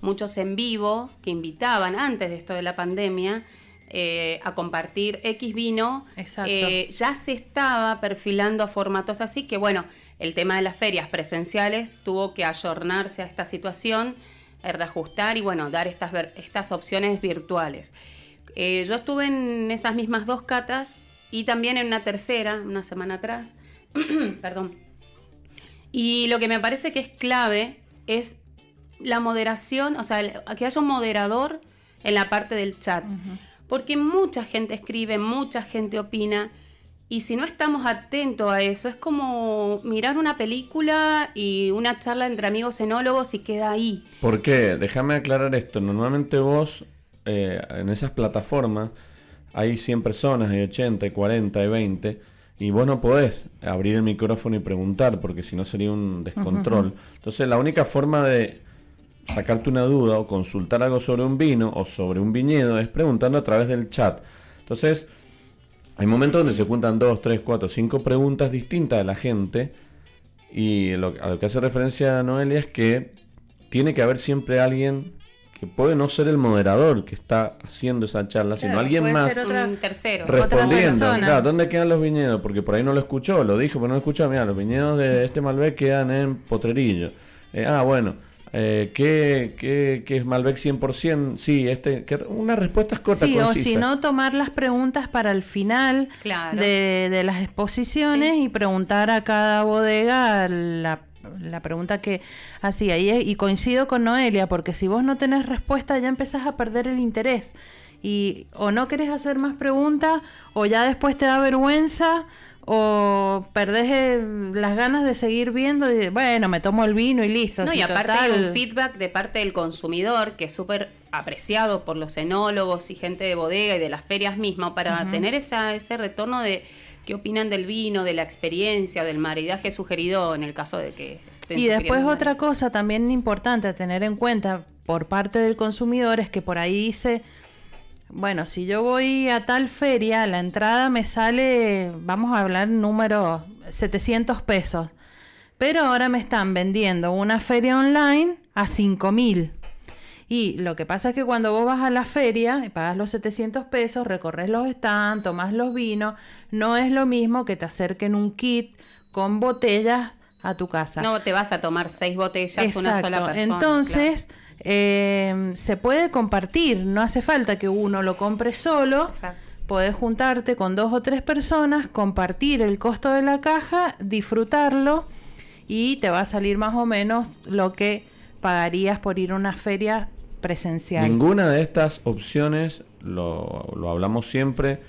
Muchos en vivo que invitaban antes de esto de la pandemia eh, a compartir X vino, eh, ya se estaba perfilando a formatos así que, bueno, el tema de las ferias presenciales tuvo que ayornarse a esta situación, eh, reajustar y, bueno, dar estas, estas opciones virtuales. yo estuve en esas mismas dos catas y también en una tercera, una semana atrás, perdón. Y lo que me parece que es clave es la moderación, o sea, que haya un moderador en la parte del chat porque mucha gente escribe, mucha gente opina, y si no estamos atentos a eso, es como mirar una película y una charla entre amigos enólogos y queda ahí. ¿Por qué? Déjame aclarar esto. Normalmente vos, eh, en esas plataformas, hay 100 personas, hay 80, hay 40, hay 20, y vos no podés abrir el micrófono y preguntar, porque si no sería un descontrol. Entonces, la única forma de sacarte una duda o consultar algo sobre un vino o sobre un viñedo es preguntando a través del chat. Entonces, hay momentos donde se juntan dos, tres, cuatro, cinco preguntas distintas de la gente. Y lo, a lo que hace referencia Noelia es que tiene que haber siempre alguien que puede no ser el moderador que está haciendo esa charla, sino alguien más un tercero, respondiendo. Claro, ¿dónde quedan los viñedos? Porque por ahí no lo escuchó, lo dijo, pero no lo escuchó. Mira, los viñedos de este Malbec quedan en Potrerillo. Eh, ah, bueno, eh, ¿qué, es Malbec 100%? Sí, este, que una respuesta corta. Sí, o si no, tomar las preguntas para el final de, las exposiciones y preguntar a cada bodega la, pregunta que hacía. Y, y coincido con Noelia, porque si vos no tenés respuesta ya empezás a perder el interés. Y o no querés hacer más preguntas o ya después te da vergüenza o perdés las ganas de seguir viendo y bueno, me tomo el vino y listo. No, y aparte hay un feedback de parte del consumidor que es súper apreciado por los enólogos y gente de bodega y de las ferias mismas para tener esa, ese retorno de qué opinan del vino, de la experiencia, del maridaje sugerido en el caso de que estén Y después otra cosa también importante a tener en cuenta por parte del consumidor es que por ahí dice bueno, si yo voy a tal feria, la entrada me sale, vamos a hablar número 700 pesos. Pero ahora me están vendiendo una feria online a 5000. Y lo que pasa es que cuando vos vas a la feria y pagas los 700 pesos, recorres los stands, tomas los vinos, no es lo mismo que te acerquen un kit con botellas a tu casa. No te vas a tomar seis botellas una sola persona. Entonces, eh, se puede compartir, no hace falta que uno lo compre solo. Puedes juntarte con dos o tres personas, compartir el costo de la caja, disfrutarlo y te va a salir más o menos lo que pagarías por ir a una feria presencial. Ninguna de estas opciones, lo, lo hablamos siempre,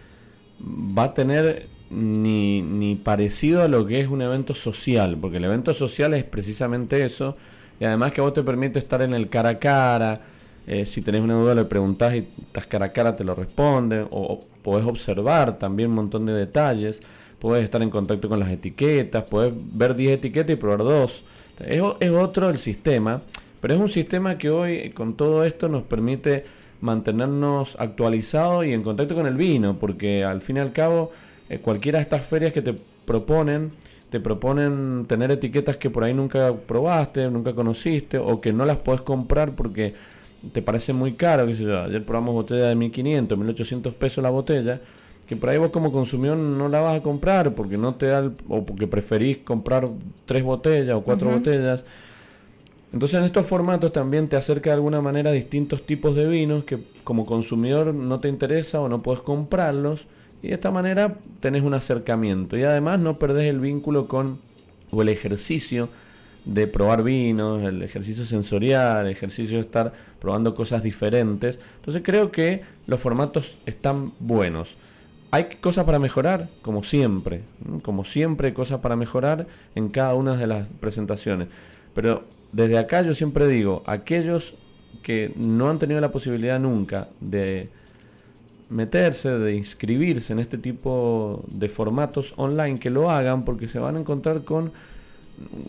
va a tener ni, ni parecido a lo que es un evento social, porque el evento social es precisamente eso, y además que vos te permite estar en el cara a cara, eh, si tenés una duda le preguntás y estás cara a cara te lo responde, o, podés observar también un montón de detalles, puedes estar en contacto con las etiquetas, puedes ver 10 etiquetas y probar dos. Es, es otro el sistema, pero es un sistema que hoy con todo esto nos permite mantenernos actualizados y en contacto con el vino, porque al fin y al cabo eh, cualquiera de estas ferias que te proponen, te proponen tener etiquetas que por ahí nunca probaste, nunca conociste o que no las puedes comprar porque te parece muy caro, qué sé yo, ayer probamos botella de 1500, 1800 pesos la botella, que por ahí vos como consumidor no la vas a comprar porque no te da o porque preferís comprar tres botellas o cuatro botellas. Entonces en estos formatos también te acerca de alguna manera distintos tipos de vinos que como consumidor no te interesa o no puedes comprarlos y de esta manera tenés un acercamiento y además no perdés el vínculo con o el ejercicio de probar vinos, el ejercicio sensorial, el ejercicio de estar probando cosas diferentes. Entonces creo que los formatos están buenos. Hay cosas para mejorar, como siempre, como siempre hay cosas para mejorar en cada una de las presentaciones. Pero desde acá yo siempre digo, aquellos que no han tenido la posibilidad nunca de meterse, de inscribirse en este tipo de formatos online, que lo hagan porque se van a encontrar con,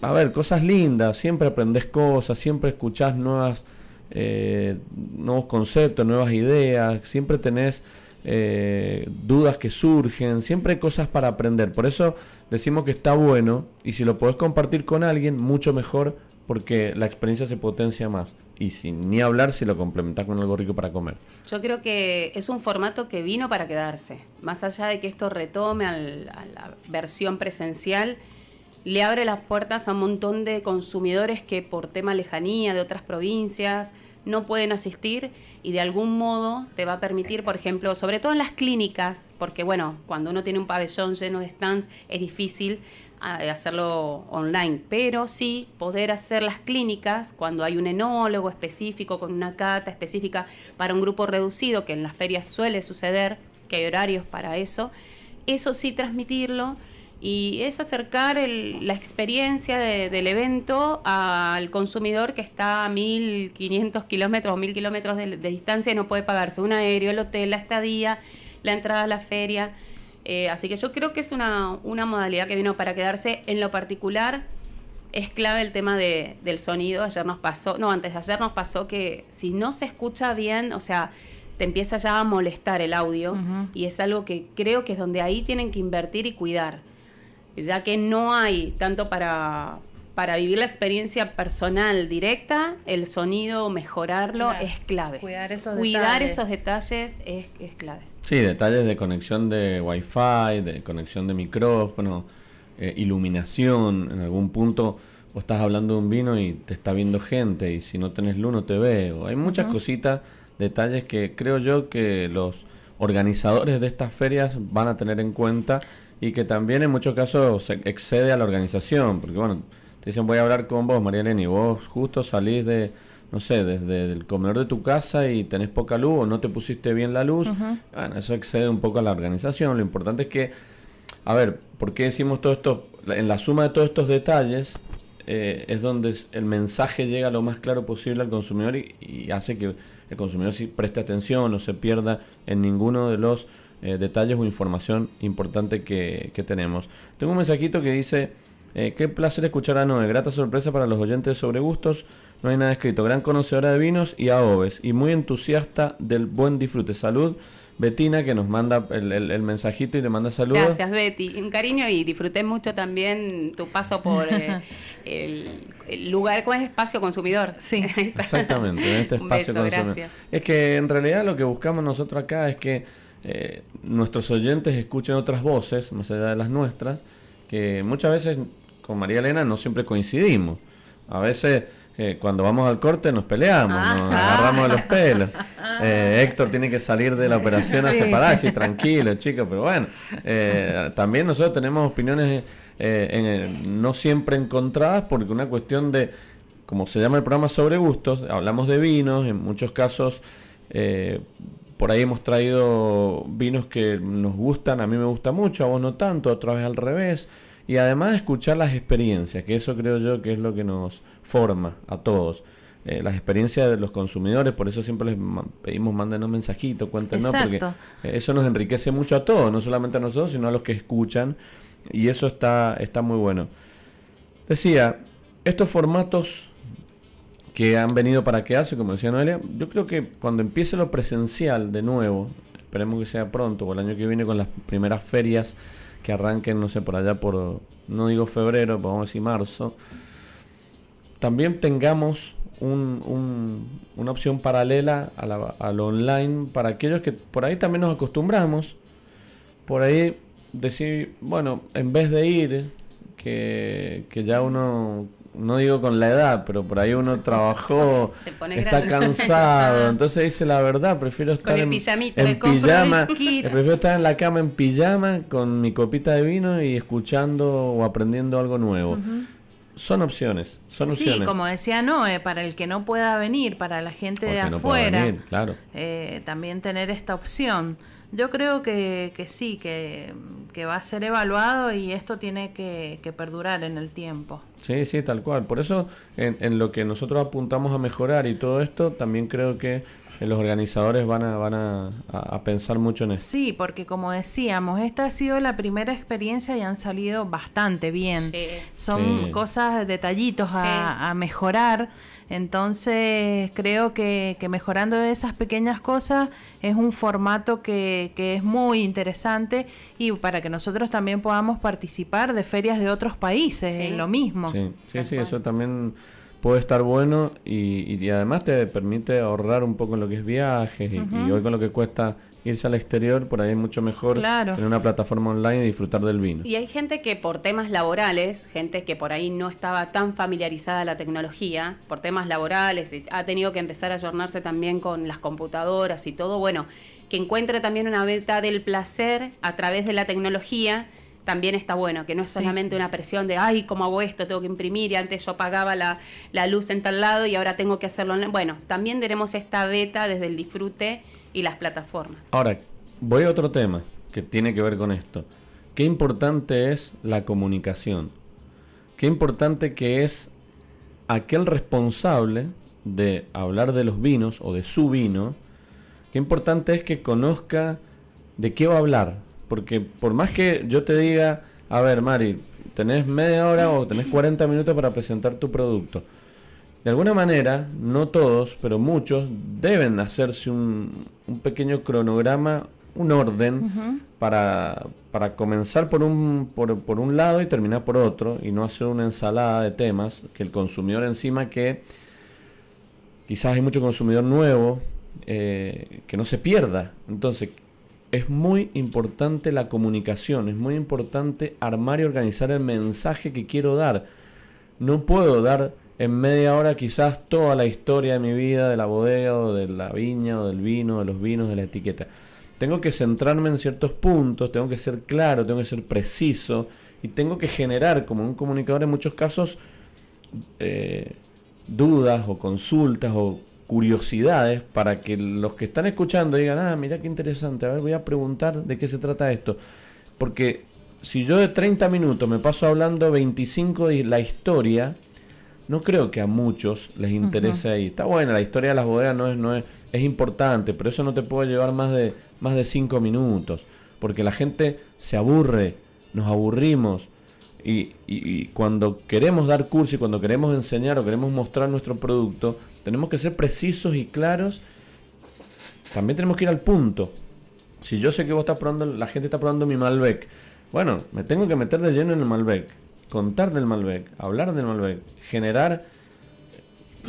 a ver, cosas lindas, siempre aprendes cosas, siempre escuchás nuevas, eh, nuevos conceptos, nuevas ideas, siempre tenés eh, dudas que surgen, siempre hay cosas para aprender. Por eso decimos que está bueno y si lo podés compartir con alguien, mucho mejor porque la experiencia se potencia más. Y sin ni hablar si lo complementas con algo rico para comer. Yo creo que es un formato que vino para quedarse. Más allá de que esto retome a la versión presencial, le abre las puertas a un montón de consumidores que por tema lejanía de otras provincias no pueden asistir y de algún modo te va a permitir, por ejemplo, sobre todo en las clínicas, porque bueno, cuando uno tiene un pabellón lleno de stands es difícil, hacerlo online, pero sí poder hacer las clínicas cuando hay un enólogo específico con una cata específica para un grupo reducido, que en las ferias suele suceder, que hay horarios para eso, eso sí transmitirlo y es acercar la experiencia del evento al consumidor que está a 1500 kilómetros o 1000 kilómetros de, de distancia y no puede pagarse un aéreo, el hotel, la estadía, la entrada a la feria. Eh, así que yo creo que es una, modalidad que vino para quedarse. En lo particular, es clave el tema del sonido. Ayer nos pasó, no, antes de ayer nos pasó que si no se escucha bien, o sea, te empieza ya a molestar el audio y es algo que creo que es donde ahí tienen que invertir y cuidar, ya que no hay tanto para, para vivir la experiencia personal directa, el sonido, mejorarlo es clave. Cuidar esos Cuidar esos detalles es, es clave. Sí, detalles de conexión de Wi-Fi, de conexión de micrófono, eh, iluminación. En algún punto vos estás hablando de un vino y te está viendo gente y si no tenés luz no te veo. Hay muchas cositas, detalles que creo yo que los organizadores de estas ferias van a tener en cuenta y que también en muchos casos excede a la organización. Porque bueno, te dicen voy a hablar con vos, María Elena, y vos justo salís de no sé, desde el comedor de tu casa y tenés poca luz o no te pusiste bien la luz, bueno, eso excede un poco a la organización. Lo importante es que, a ver, ¿por qué decimos todo esto? En la suma de todos estos detalles eh, es donde el mensaje llega lo más claro posible al consumidor y, hace que el consumidor sí preste atención, no se pierda en ninguno de los eh, detalles o información importante que, que tenemos. Tengo un mensajito que dice... Eh, qué placer escuchar a Noé. Grata sorpresa para los oyentes sobre gustos. No hay nada escrito. Gran conocedora de vinos y aoves. Y muy entusiasta del buen disfrute. Salud. Betina que nos manda el, mensajito y le manda saludos. Gracias Betty, un cariño y disfruté mucho también tu paso por eh, el, lugar, ¿cuál es espacio consumidor? Sí, exactamente, en este espacio consumidor. Es que en realidad lo que buscamos nosotros acá es que eh, nuestros oyentes escuchen otras voces, más allá de las nuestras, que muchas veces con María Elena no siempre coincidimos. A veces eh, cuando vamos al corte nos peleamos, nos agarramos de los pelos. Eh, Héctor tiene que salir de la operación a separarse, tranquilo, chicos, pero bueno, también nosotros tenemos opiniones no siempre encontradas porque una cuestión de, como se llama el programa sobre gustos, hablamos de vinos, en muchos casos por ahí hemos traído vinos que nos gustan, a mí me gusta mucho, a vos no tanto, otra vez al revés. Y además escuchar las experiencias, que eso creo yo que es lo que nos forma a todos. Eh, las experiencias de los consumidores, por eso siempre les pedimos mándenos mensajitos, cuéntenos, porque eso nos enriquece mucho a todos, no solamente a nosotros, sino a los que escuchan, y eso está, está muy bueno. Decía, estos formatos que han venido para quedarse, como decía Noelia, yo creo que cuando empiece lo presencial de nuevo, esperemos que sea pronto, o el año que viene con las primeras ferias que arranquen, no sé, por allá por, no digo febrero, vamos a decir marzo, también tengamos un, una opción paralela a, lo online para aquellos que por ahí también nos acostumbramos, por ahí decir, bueno, en vez de ir, que, que ya uno no digo con la edad, pero por ahí uno trabajó, está cansado, entonces dice la verdad, prefiero estar en, pijama, prefiero estar en la cama en pijama con mi copita de vino y escuchando o aprendiendo algo nuevo. Son opciones, son opciones. Sí, como decía Noé, para el que no pueda venir, para la gente de afuera, claro. Eh, también tener esta opción. Yo creo que, que sí, que, va a ser evaluado y esto tiene que, perdurar en el tiempo. Sí, sí, tal cual. Por eso, en, en, lo que nosotros apuntamos a mejorar y todo esto, también creo que los organizadores van a, van a, pensar mucho en eso. Sí, porque como decíamos, esta ha sido la primera experiencia y han salido bastante bien. Son cosas, detallitos a, a mejorar entonces creo que, mejorando esas pequeñas cosas es un formato que, es muy interesante y para que nosotros también podamos participar de ferias de otros países, es lo mismo. Sí, sí, sí, eso también puede estar bueno y, además te permite ahorrar un poco en lo que es viajes y hoy con lo que cuesta irse al exterior, por ahí es mucho mejor en una plataforma online y disfrutar del vino. Y hay gente que por temas laborales, gente que por ahí no estaba tan familiarizada la tecnología, por temas laborales, ha tenido que empezar a ayornarse también con las computadoras y todo, bueno, que encuentre también una beta del placer a través de la tecnología también está bueno, que no es solamente una presión de, ay, ¿cómo hago esto? Tengo que imprimir y antes yo pagaba la, la, luz en tal lado y ahora tengo que hacerlo online. Bueno, también tenemos esta beta desde el disfrute y las plataformas. Ahora, voy a otro tema que tiene que ver con esto. Qué importante es la comunicación. Qué importante que es aquel responsable de hablar de los vinos o de su vino. Qué importante es que conozca de qué va a hablar. Porque por más que yo te diga, a ver, Mari, tenés media hora o tenés 40 minutos para presentar tu producto de alguna manera, no todos, pero muchos, deben hacerse un, pequeño cronograma, un orden para, para, comenzar por un, por, por, un lado y terminar por otro, y no hacer una ensalada de temas que el consumidor encima que quizás hay mucho consumidor nuevo, eh, que no se pierda. Entonces, es muy importante la comunicación, es muy importante armar y organizar el mensaje que quiero dar. No puedo dar en media hora quizás toda la historia de mi vida, de la bodega o de la viña o del vino, de los vinos, de la etiqueta. Tengo que centrarme en ciertos puntos, tengo que ser claro, tengo que ser preciso y tengo que generar, como un comunicador en muchos casos, eh, dudas o consultas o curiosidades para que los que están escuchando digan, ah, mira qué interesante, a ver, voy a preguntar de qué se trata esto. Porque si yo de 30 minutos me paso hablando 25 de la historia, no creo que a muchos les interese ahí. Está buena, la historia de las bodegas no es, no es, es importante, pero eso no te puede llevar más de, más de cinco minutos, porque la gente se aburre, nos aburrimos. Y, y, cuando queremos dar curso y cuando queremos enseñar o queremos mostrar nuestro producto, tenemos que ser precisos y claros. También tenemos que ir al punto. Si yo sé que vos estás probando, la gente está probando mi Malbec, bueno, me tengo que meter de lleno en el Malbec contar del Malbec, hablar del Malbec, generar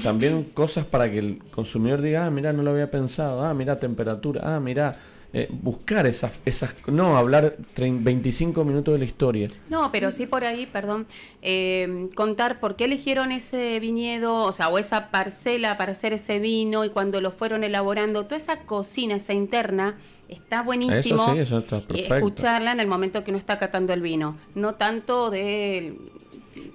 también cosas para que el consumidor diga, ah, mira, no lo había pensado, ah, mira, temperatura, ah, mira, eh, buscar esas, esas, no hablar 25 minutos de la historia. No, pero sí por ahí, perdón, eh, contar por qué eligieron ese viñedo, o sea, o esa parcela para hacer ese vino y cuando lo fueron elaborando, toda esa cocina, esa interna, está buenísimo escucharla en el momento que uno está catando el vino, no tanto de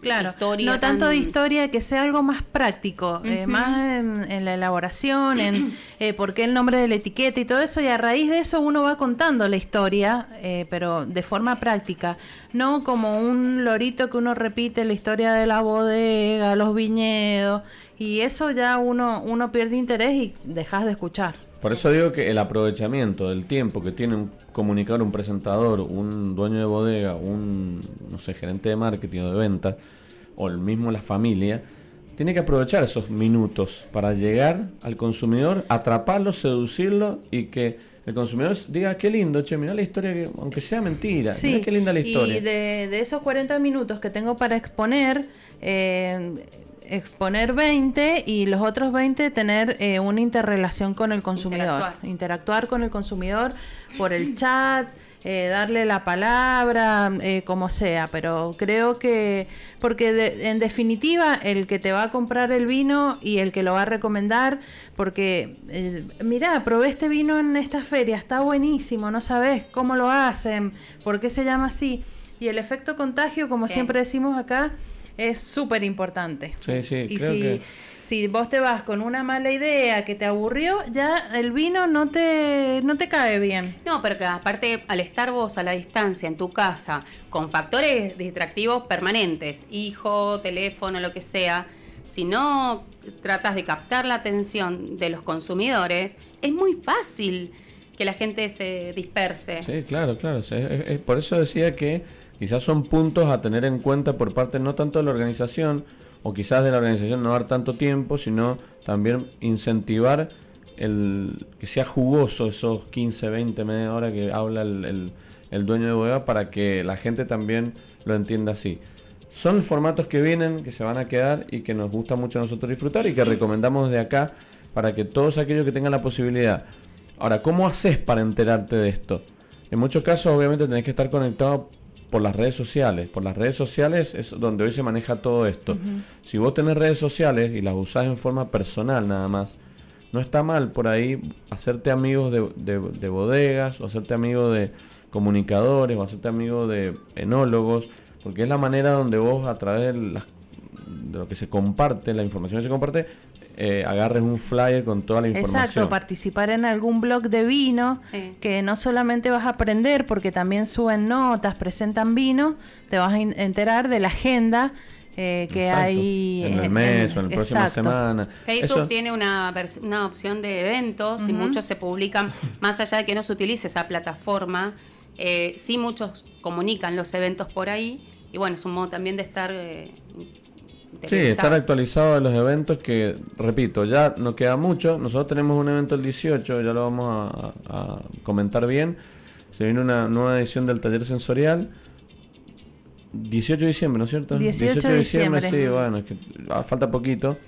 claro, historia. No tanto de historia, que sea algo más práctico, eh, más en, la elaboración, en eh, por qué el nombre de la etiqueta y todo eso, y a raíz de eso uno va contando la historia, eh, pero de forma práctica, no como un lorito que uno repite la historia de la bodega, los viñedos, y eso ya uno, uno pierde interés y dejas de escuchar. Por eso digo que el aprovechamiento del tiempo que tiene un comunicador, un presentador, un dueño de bodega, un no sé, gerente de marketing o de venta, o el mismo la familia, tiene que aprovechar esos minutos para llegar al consumidor, atraparlo, seducirlo y que el consumidor diga, qué lindo, che, mira la historia, que, aunque sea mentira, sí, qué linda la historia. Y de, de, esos 40 minutos que tengo para exponer, eh, exponer 20 y los otros 20 tener eh, una interrelación con el consumidor. Interactuar. con el consumidor por el chat, eh, darle la palabra, eh, como sea. Pero creo que, porque en definitiva, el que te va a comprar el vino y el que lo va a recomendar, porque, mira, probé este vino en esta feria, está buenísimo, no sabes cómo lo hacen, por qué se llama así. Y el efecto contagio, como siempre decimos acá, es súper importante. Sí, sí, y si, si vos te vas con una mala idea que te aburrió, ya el vino no te, no te cae bien. No, pero que aparte al estar vos a la distancia en tu casa, con factores distractivos permanentes, hijo, teléfono, lo que sea, si no tratas de captar la atención de los consumidores, es muy fácil que la gente se disperse. Sí, claro, claro. por eso decía que quizás son puntos a tener en cuenta por parte no tanto de la organización, o quizás de la organización no dar tanto tiempo, sino también incentivar el que sea jugoso esos 15, 20, media hora que habla el, dueño de bodega para que la gente también lo entienda así. Son formatos que vienen, que se van a quedar y que nos gusta mucho a nosotros disfrutar y que recomendamos de acá para que todos aquellos que tengan la posibilidad. Ahora, ¿cómo haces para enterarte de esto? En muchos casos obviamente tenés que estar conectado por las redes sociales. Por las redes sociales es donde hoy se maneja todo esto. Si vos tenés redes sociales y las usás en forma personal nada más, no está mal por ahí hacerte amigos de, bodegas o hacerte amigo de comunicadores o hacerte amigo de enólogos, porque es la manera donde vos a través de, de lo que se comparte, la información que se comparte, eh, agarres un flyer con toda la información. Exacto, participar en algún blog de vino, que no solamente vas a aprender, porque también suben notas, presentan vino, te vas a enterar de la agenda eh, que hay en el mes o en la próxima semana. Facebook tiene una, una opción de eventos y muchos se publican, más allá de que no se utilice esa plataforma, eh, sí muchos comunican los eventos por ahí y bueno, es un modo también de estar... Eh, Sí, estar actualizado de los eventos que, repito, ya no queda mucho. Nosotros tenemos un evento el 18, ya lo vamos a, comentar bien. Se viene una nueva edición del taller sensorial. 18 de diciembre, ¿no es cierto? 18, de diciembre, sí, bueno, es que ah, falta poquito.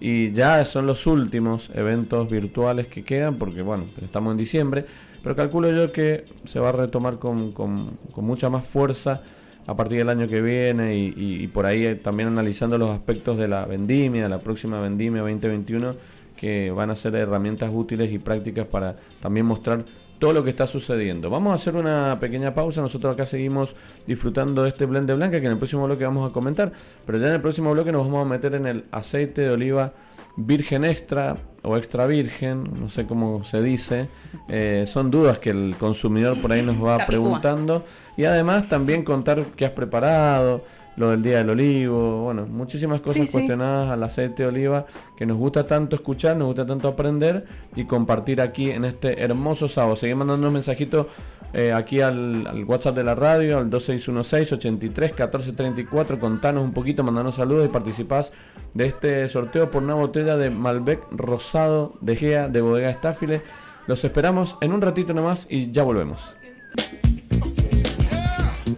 Y ya son los últimos eventos virtuales que quedan, porque bueno, estamos en diciembre. Pero calculo yo que se va a retomar con, con, con mucha más fuerza a partir del año que viene y, por ahí eh, también analizando los aspectos de la vendimia, la próxima vendimia 2021, que van a ser herramientas útiles y prácticas para también mostrar todo lo que está sucediendo. Vamos a hacer una pequeña pausa, nosotros acá seguimos disfrutando de este blend de blanca que en el próximo bloque vamos a comentar, pero ya en el próximo bloque nos vamos a meter en el aceite de oliva virgen extra o extra virgen, no sé cómo se dice, eh, son dudas que el consumidor por ahí nos va preguntando. Y además también contar qué has preparado, lo del día del olivo, bueno, muchísimas cosas cuestionadas al aceite de oliva que nos gusta tanto escuchar, nos gusta tanto aprender y compartir aquí en este hermoso sábado. Seguí mandando un mensajito eh, aquí al, WhatsApp de la radio, al 2616 83 1434, contanos un poquito, mandanos saludos y participás de este sorteo por una botella de Malbec rosado de Gea de Bodega Estáfile. Los esperamos en un ratito nomás y ya volvemos.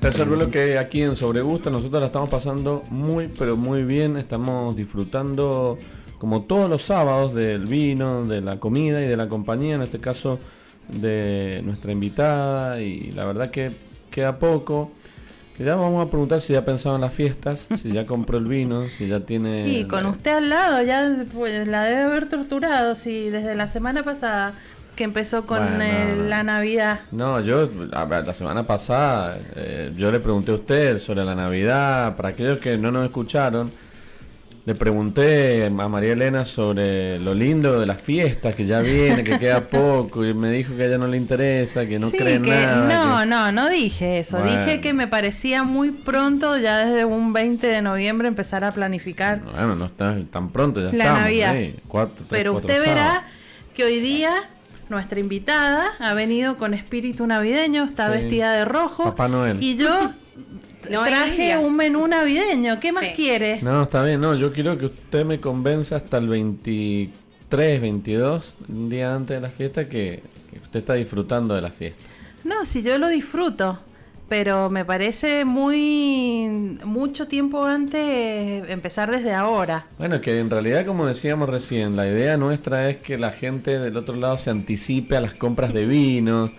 Tercer bloque aquí en Sobregusto, nosotros la estamos pasando muy pero muy bien, estamos disfrutando como todos los sábados del vino, de la comida y de la compañía, en este caso de nuestra invitada y la verdad que queda poco. Que ya vamos a preguntar si ya ha pensado en las fiestas, si ya compró el vino, si ya tiene... Y con usted al lado, ya pues, la debe haber torturado, si desde la semana pasada que empezó con la Navidad. No, yo la semana pasada eh, yo le pregunté a usted sobre la Navidad, para aquellos que no nos escucharon, le pregunté a María Elena sobre lo lindo de las fiestas, que ya viene, que queda poco, y me dijo que a ella no le interesa, que no cree en nada. No, no, no dije eso. Dije que me parecía muy pronto, ya desde un 20 de noviembre, empezar a planificar. Bueno, no está tan pronto, ya la estamos. Navidad. Pero usted verá que hoy día nuestra invitada ha venido con espíritu navideño, está vestida de rojo. Papá Noel. Y yo traje un menú navideño. ¿Qué más quiere? No, está bien. No, yo quiero que usted me convenza hasta el 23, 22, un día antes de la fiesta, que, usted está disfrutando de las fiestas. No, si yo lo disfruto pero me parece muy mucho tiempo antes empezar desde ahora. Bueno, que en realidad como decíamos recién, la idea nuestra es que la gente del otro lado se anticipe a las compras de vino,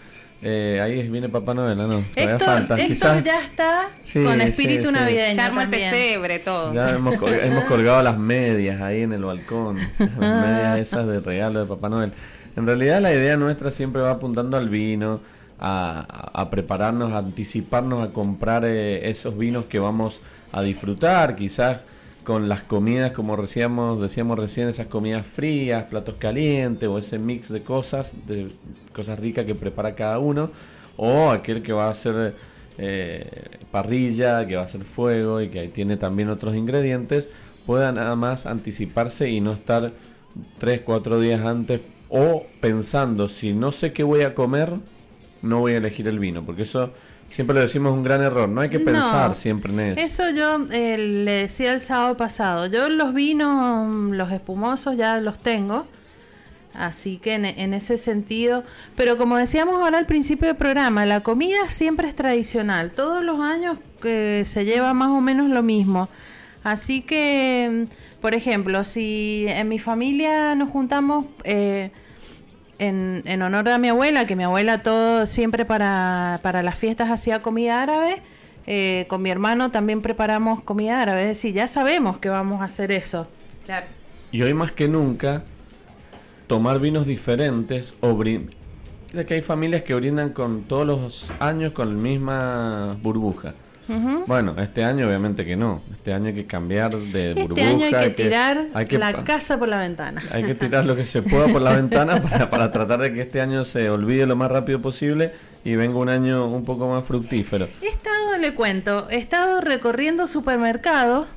eh, ahí viene Papá Noel, no, todavía falta. Quizás... ya está con espíritu navideño. Ya el pesebre, todo. Ya hemos, colgado las medias ahí en el balcón. Las medias esas de regalo de Papá Noel. En realidad la idea nuestra siempre va apuntando al vino, a, prepararnos, a anticiparnos a comprar eh, esos vinos que vamos a disfrutar. Quizás con las comidas, como decíamos, decíamos recién, esas comidas frías, platos calientes o ese mix de cosas, de cosas ricas que prepara cada uno, o aquel que va a hacer eh, parrilla, que va a hacer fuego y que ahí tiene también otros ingredientes, pueda nada más anticiparse y no estar 3, 4 días antes o pensando, si no sé qué voy a comer, no voy a elegir el vino, porque eso Siempre le decimos un gran error, no hay que pensar siempre en eso. Eso yo eh, le decía el sábado pasado, yo los vinos, los espumosos ya los tengo, así que en, ese sentido, pero como decíamos ahora al principio del programa, la comida siempre es tradicional, todos los años que se lleva más o menos lo mismo. Así que, por ejemplo, si en mi familia nos juntamos... Eh, en, en, honor a mi abuela, que mi abuela todo siempre para, para las fiestas hacía comida árabe, eh, con mi hermano también preparamos comida árabe, es decir, ya sabemos que vamos a hacer eso. Claro. Y hoy más que nunca, tomar vinos diferentes o de que hay familias que brindan con todos los años con la misma burbuja. Bueno, este año obviamente que no. Este año hay que cambiar de este burbuja. Año hay que tirar la casa por la ventana. Hay que tirar lo que se pueda por la ventana para, para tratar de que este año se olvide lo más rápido posible y venga un año un poco más fructífero. He estado, le cuento, he estado recorriendo supermercados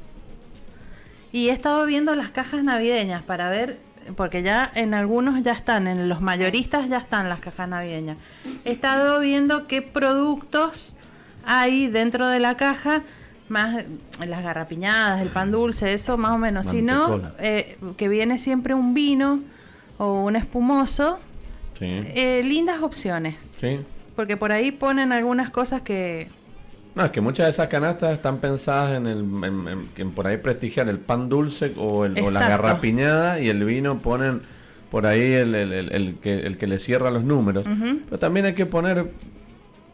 y he estado viendo las cajas navideñas para ver porque ya en algunos ya están, en los mayoristas ya están las cajas navideñas. He estado viendo qué productos hay dentro de la caja más las garrapiñadas, el pan dulce, eso más o menos. Si no, eh, que viene siempre un vino o un espumoso. Eh, lindas opciones. Sí. Porque por ahí ponen algunas cosas que... No, es que muchas de esas canastas están pensadas en, el, en, por ahí prestigiar el pan dulce o, el, o la garrapiñada y el vino ponen por ahí el, el, que, el que le cierra los números. Pero también hay que poner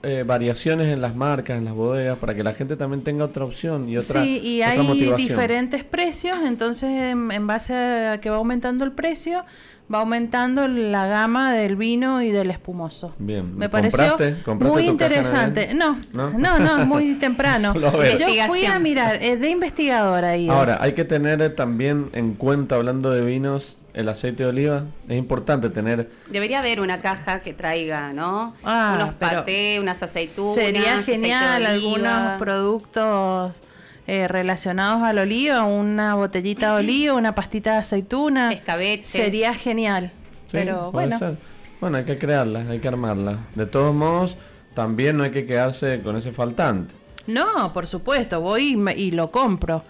eh, variaciones en las marcas, en las bodegas, para que la gente también tenga otra opción y otra Sí, y hay diferentes precios, entonces en, base a que va aumentando el precio, va aumentando la gama del vino y del espumoso. Bien, me pareció muy interesante. No, no, no, muy temprano. Yo fui a mirar, es de investigadora ahí. Ahora, hay que tener también en cuenta, hablando de vinos, el aceite de oliva. Es importante tener. Debería haber una caja que traiga, ¿no? Ah, Unos patés, unas aceitunas. Sería genial algunos productos eh, relacionados al oliva, una botellita de oliva, una pastita de aceituna. Escabeche. Sería genial. Pero bueno. Bueno, hay que crearla, hay que armarla. De todos modos, también no hay que quedarse con ese faltante. No, por supuesto, voy y, lo compro.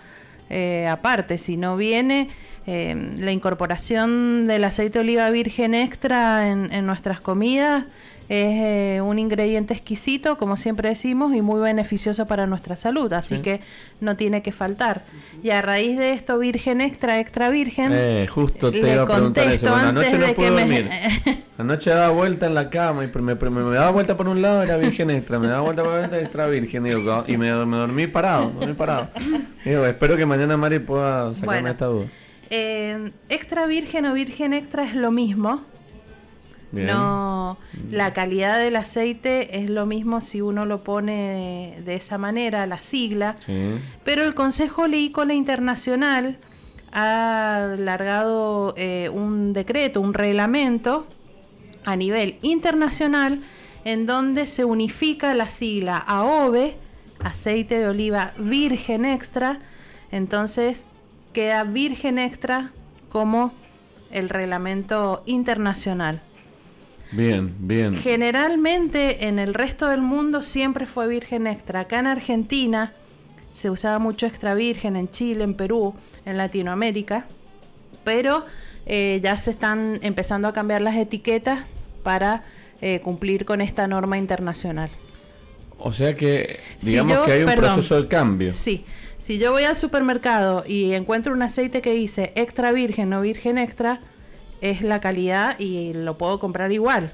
Eh, aparte, si no viene, Em, la incorporación del aceite de oliva virgen extra en, nuestras comidas es eh, un ingrediente exquisito, como siempre decimos, y muy beneficioso para nuestra salud, así que no tiene que faltar. Y a raíz de esto, virgen extra, extra virgen, eh, justo te iba a preguntar eso. anoche no puedo dormir. Anoche daba vuelta en la cama y me, me, daba vuelta por un lado, era virgen extra, me daba vuelta por otro, extra virgen, y me, dormí parado, dormí parado. espero que mañana Mari pueda sacarme esta duda. Eh, extra virgen o virgen extra es lo mismo. No, la calidad del aceite es lo mismo si uno lo pone de esa manera, la sigla. Pero el Consejo Oleícola Internacional ha largado eh, un decreto, un reglamento a nivel internacional en donde se unifica la sigla AOVE, aceite de oliva virgen extra, entonces queda virgen extra como el reglamento internacional. Bien, bien. Generalmente en el resto del mundo siempre fue virgen extra. Acá en Argentina se usaba mucho extra virgen, en Chile, en Perú, en Latinoamérica, pero eh, ya se están empezando a cambiar las etiquetas para eh, cumplir con esta norma internacional. O sea que, digamos que hay un proceso de cambio. Sí, si yo voy al supermercado y encuentro un aceite que dice extra virgen o virgen extra, es la calidad y lo puedo comprar igual.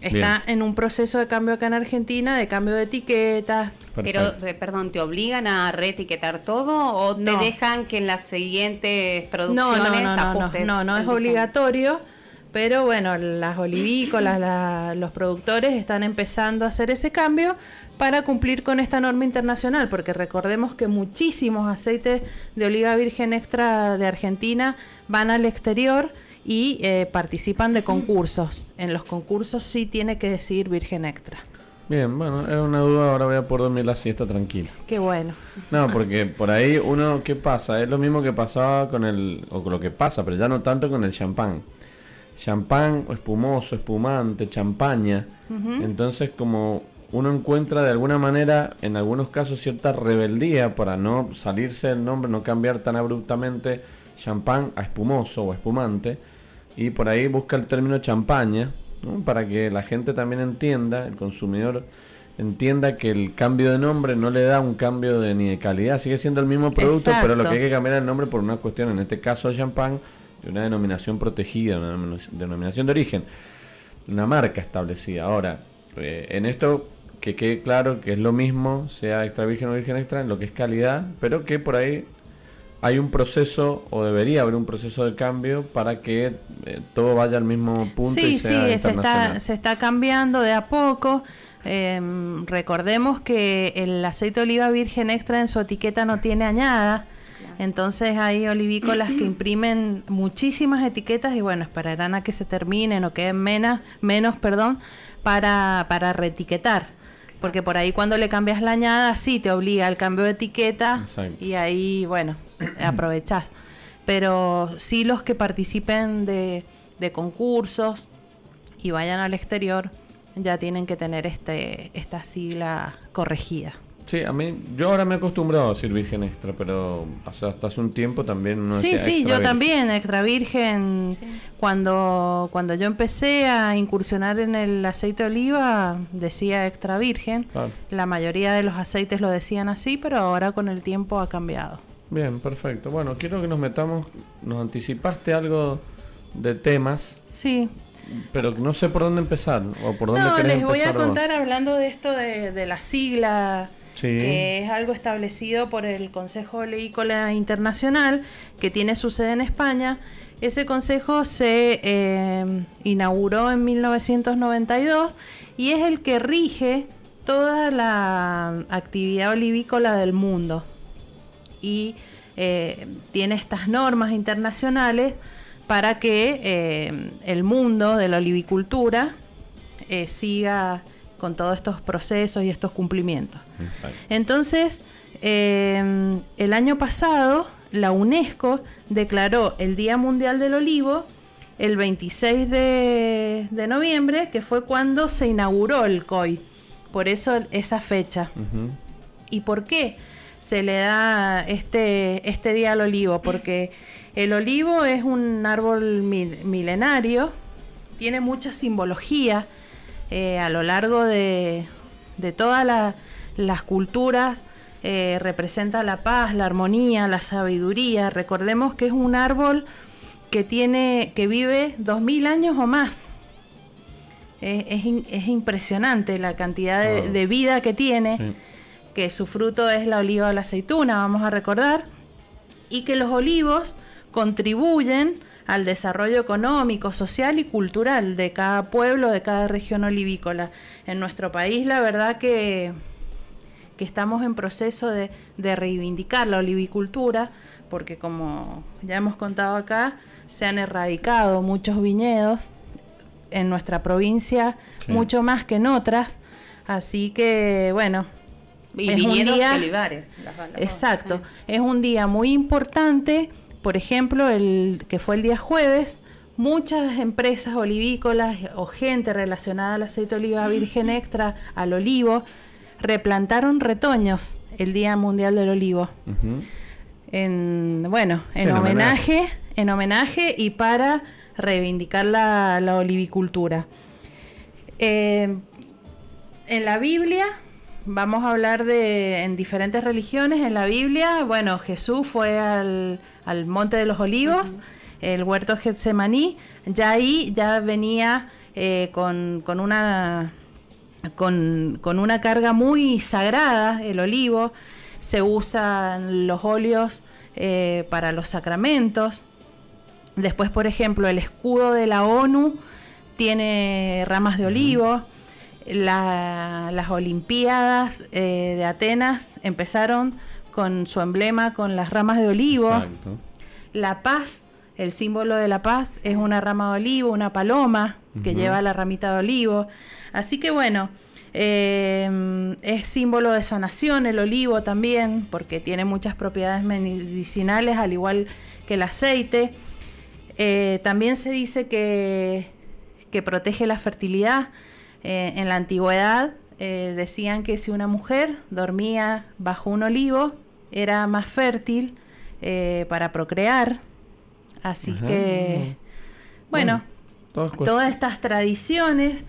Está en un proceso de cambio acá en Argentina, de cambio de etiquetas. Pero, eh, perdón, ¿te obligan a reetiquetar todo o te dejan que en las siguientes producciones no, no, no, No, no, no es obligatorio, pero bueno, las olivícolas, los productores están empezando a hacer ese cambio para cumplir con esta norma internacional, porque recordemos que muchísimos aceites de oliva virgen extra de Argentina van al exterior y eh, participan de concursos. En los concursos sí tiene que decir virgen extra. Bien, bueno, era una duda, ahora voy a poder dormir la siesta tranquila. Qué bueno. No, porque por ahí uno, ¿qué pasa? Es lo mismo que pasaba con el, o con lo que pasa, pero ya no tanto con el champán. Champán, espumoso, espumante, champaña. Entonces, como uno encuentra de alguna manera, en algunos casos, cierta rebeldía para no salirse del nombre, no cambiar tan abruptamente champán a espumoso o espumante. Y por ahí busca el término champaña, para que la gente también entienda, el consumidor entienda que el cambio de nombre no le da un cambio de, ni de calidad, sigue siendo el mismo producto, pero lo que hay que cambiar el nombre por una cuestión, en este caso el champán, de una denominación protegida, una denominación de origen, una marca establecida. Ahora, eh, en esto que quede claro que es lo mismo, sea extra virgen o virgen extra, en lo que es calidad, pero que por ahí hay un proceso o debería haber un proceso de cambio para que eh, todo vaya al mismo punto. Sí, y sea sí, se está, se está cambiando de a poco. Em, recordemos que el aceite de oliva virgen extra en su etiqueta no tiene añada. Entonces hay olivícolas que imprimen muchísimas etiquetas y bueno, esperarán a que se terminen o queden menos, menos perdón, para, para reetiquetar. Porque por ahí cuando le cambias la añada, sí te obliga al cambio de etiqueta y ahí, bueno, aprovechás. Pero sí los que participen de, de concursos y vayan al exterior ya tienen que tener este esta sigla corregida. Sí, a mí, yo ahora me he acostumbrado a decir virgen extra, pero hasta, hace un tiempo también no Sí, sí, yo también, extra virgen. Cuando, cuando yo empecé a incursionar en el aceite de oliva, decía extra virgen. La mayoría de los aceites lo decían así, pero ahora con el tiempo ha cambiado. Bien, perfecto. Bueno, quiero que nos metamos, nos anticipaste algo de temas. Sí. Pero no sé por dónde empezar o por dónde no, les voy a contar hablando de esto de, de la sigla que es algo establecido por el Consejo Oleícola Internacional, que tiene su sede en España. Ese consejo se eh, inauguró en 1992 y es el que rige toda la actividad olivícola del mundo. Y eh, tiene estas normas internacionales para que eh, el mundo de la olivicultura siga con todos estos procesos y estos cumplimientos. Entonces, em, el año pasado, la UNESCO declaró el Día Mundial del Olivo el 26 de, noviembre, que fue cuando se inauguró el COI. Por eso esa fecha. ¿Y por qué se le da este, este día al olivo? Porque el olivo es un árbol milenario, tiene mucha simbología eh, a lo largo de, todas las culturas eh, representa la paz, la armonía, la sabiduría. Recordemos que es un árbol que tiene, que vive dos mil años o más. Es, impresionante la cantidad de, vida que tiene, que su fruto es la oliva o la aceituna, vamos a recordar, y que los olivos contribuyen al desarrollo económico, social y cultural de cada pueblo, de cada región olivícola. En nuestro país, la verdad que, que estamos en proceso de, reivindicar la olivicultura, porque como ya hemos contado acá, se han erradicado muchos viñedos en nuestra provincia, mucho más que en otras. Así que, bueno, y es un día, olivares. exacto, es un día muy importante por ejemplo, el que fue el día jueves, muchas empresas olivícolas o gente relacionada al aceite de oliva virgen extra, al olivo, replantaron retoños el Día Mundial del Olivo. En, bueno, en, homenaje, en homenaje y para reivindicar la, olivicultura. Eh, en la Biblia vamos a hablar de en diferentes religiones. En la Biblia, bueno, Jesús fue al, Monte de los Olivos, el huerto Getsemaní. Ya ahí ya venía eh, con, una con, una carga muy sagrada, el olivo. Se usan los óleos eh, para los sacramentos. Después, por ejemplo, el escudo de la ONU tiene ramas de olivo las Olimpiadas eh, de Atenas empezaron con su emblema con las ramas de olivo. La paz, el símbolo de la paz es una rama de olivo, una paloma que lleva la ramita de olivo. Así que bueno, eh, es símbolo de sanación el olivo también, porque tiene muchas propiedades medicinales, al igual que el aceite. Eh, también se dice que, que protege la fertilidad. Eh, en la antigüedad eh, decían que si una mujer dormía bajo un olivo era más fértil eh, para procrear. Así que, bueno, todas estas tradiciones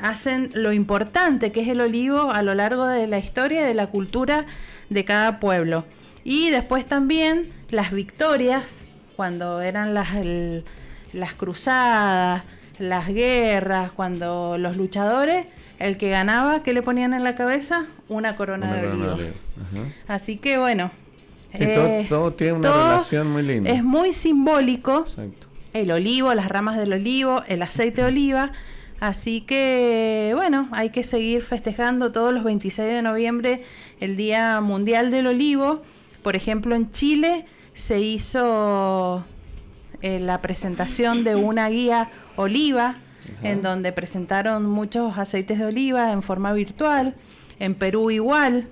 hacen lo importante que es el olivo a lo largo de la historia y de la cultura de cada pueblo. Y después también las victorias, cuando eran las, las cruzadas, las guerras, cuando los luchadores, el que ganaba, ¿qué le ponían en la cabeza? Una corona de olivo. Así que bueno. Eh, todo, tiene una relación muy linda. Es muy simbólico. El olivo, las ramas del olivo, el aceite de oliva. Así que, bueno, hay que seguir festejando todos los 26 de noviembre el Día Mundial del Olivo. Por ejemplo, en Chile se hizo eh, la presentación de una guía oliva, en donde presentaron muchos aceites de oliva en forma virtual, en Perú igual.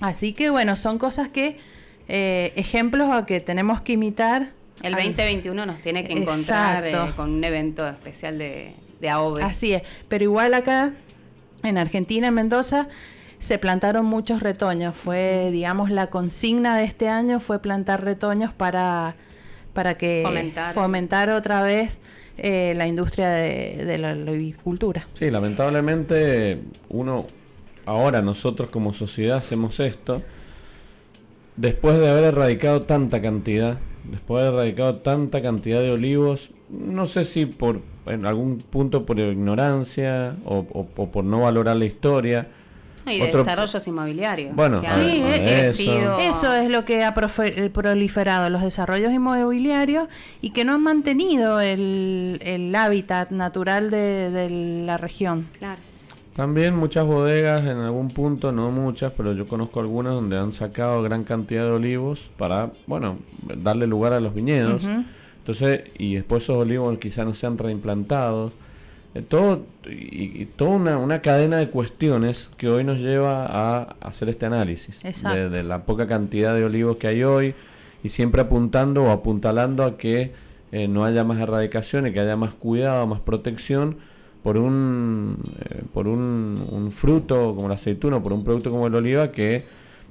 Así que bueno, son cosas que, eh, ejemplos a que tenemos que imitar. El 2021 nos tiene que encontrar eh, con un evento especial de, de AOVE. Así es, pero igual acá, en Argentina, en Mendoza, se plantaron muchos retoños. Fue, digamos, la consigna de este año fue plantar retoños para para que fomentar, otra vez eh, la industria de, la agricultura. Sí, lamentablemente uno, ahora nosotros como sociedad hacemos esto, después de haber erradicado tanta cantidad, después de haber erradicado tanta cantidad de olivos, no sé si por en algún punto por ignorancia o por no valorar la historia, y de desarrollos inmobiliarios. Bueno, sí, eso. eso. es lo que ha eh, proliferado, los desarrollos inmobiliarios y que no han mantenido el, el hábitat natural de, la región. Claro. También muchas bodegas en algún punto, no muchas, pero yo conozco algunas donde han sacado gran cantidad de olivos para, bueno, darle lugar a los viñedos. Entonces, y después esos olivos quizá no sean reimplantados eh, todo y, toda una, cadena de cuestiones que hoy nos lleva a hacer este análisis. De, la poca cantidad de olivos que hay hoy y siempre apuntando o apuntalando a que eh, no haya más erradicación y que haya más cuidado, más protección por un eh, por un, un, fruto como la aceituna por un producto como el oliva que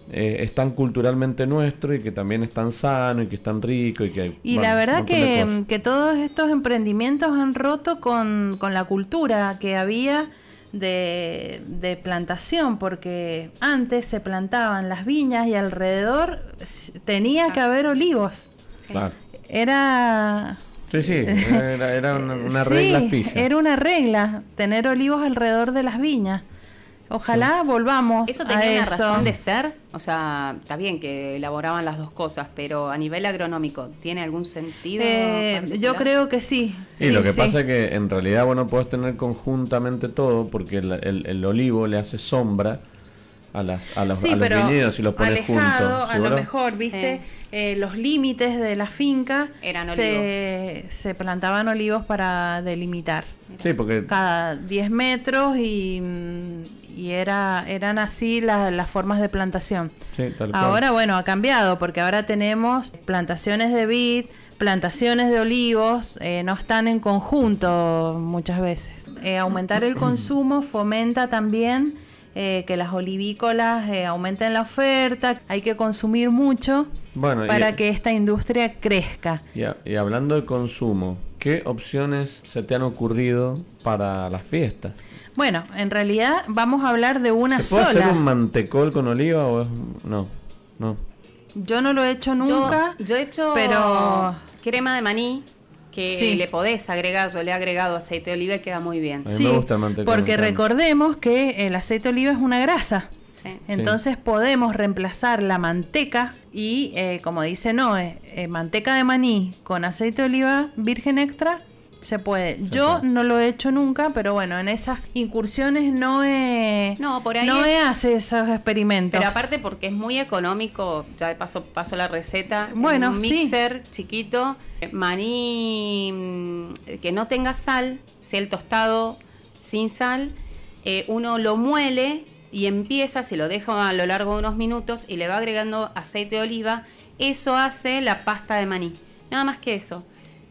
eh, es tan culturalmente nuestro y que también es tan sano y que es tan rico y que Y la verdad que, que, todos estos emprendimientos han roto con, la cultura que había de, de, plantación, porque antes se plantaban las viñas y alrededor tenía que haber olivos. Era... Sí, sí, era, una, regla fija. Era una regla, tener olivos alrededor de las viñas Ojalá volvamos. ¿Eso tenía una razón de ser? O sea, está bien que elaboraban las dos cosas, pero a nivel agronómico, ¿tiene algún sentido? Eh, yo creo que sí. Sí, lo que pasa es que en realidad vos no podés tener conjuntamente todo porque el, olivo le hace sombra a, las, a, los, viñedos y los pones juntos. a lo mejor, ¿viste? Eh, los límites de la finca Eran se, se plantaban olivos para delimitar. Sí, porque... Cada 10 metros y, y era, eran así las formas de plantación. ahora, bueno, ha cambiado porque ahora tenemos plantaciones de vid, plantaciones de olivos, eh, no están en conjunto muchas veces. Eh, aumentar el consumo fomenta también eh, que las olivícolas aumenten la oferta, hay que consumir mucho para que esta industria crezca. y hablando de consumo, ¿qué opciones se te han ocurrido para las fiestas? Bueno, en realidad vamos a hablar de una ¿Se puede hacer un mantecol con oliva o no? No. Yo no lo he hecho nunca. Yo, he hecho pero crema de maní que le podés agregar, yo le he agregado aceite de oliva y queda muy bien. A mí me gusta el mantecol. Porque recordemos que el aceite de oliva es una grasa. Sí. Entonces podemos reemplazar la manteca y, eh, como dice Noé, eh, manteca de maní con aceite de oliva virgen extra se puede. Yo no lo he hecho nunca, pero bueno, en esas incursiones no he, no, por ahí no hace esos experimentos. Pero aparte porque es muy económico, ya de paso paso la receta. Bueno, un mixer chiquito, maní mm, que no tenga sal, sea el tostado sin sal, eh, uno lo muele y empieza, se lo deja a lo largo de unos minutos y le va agregando aceite de oliva. Eso hace la pasta de maní. Nada más que eso.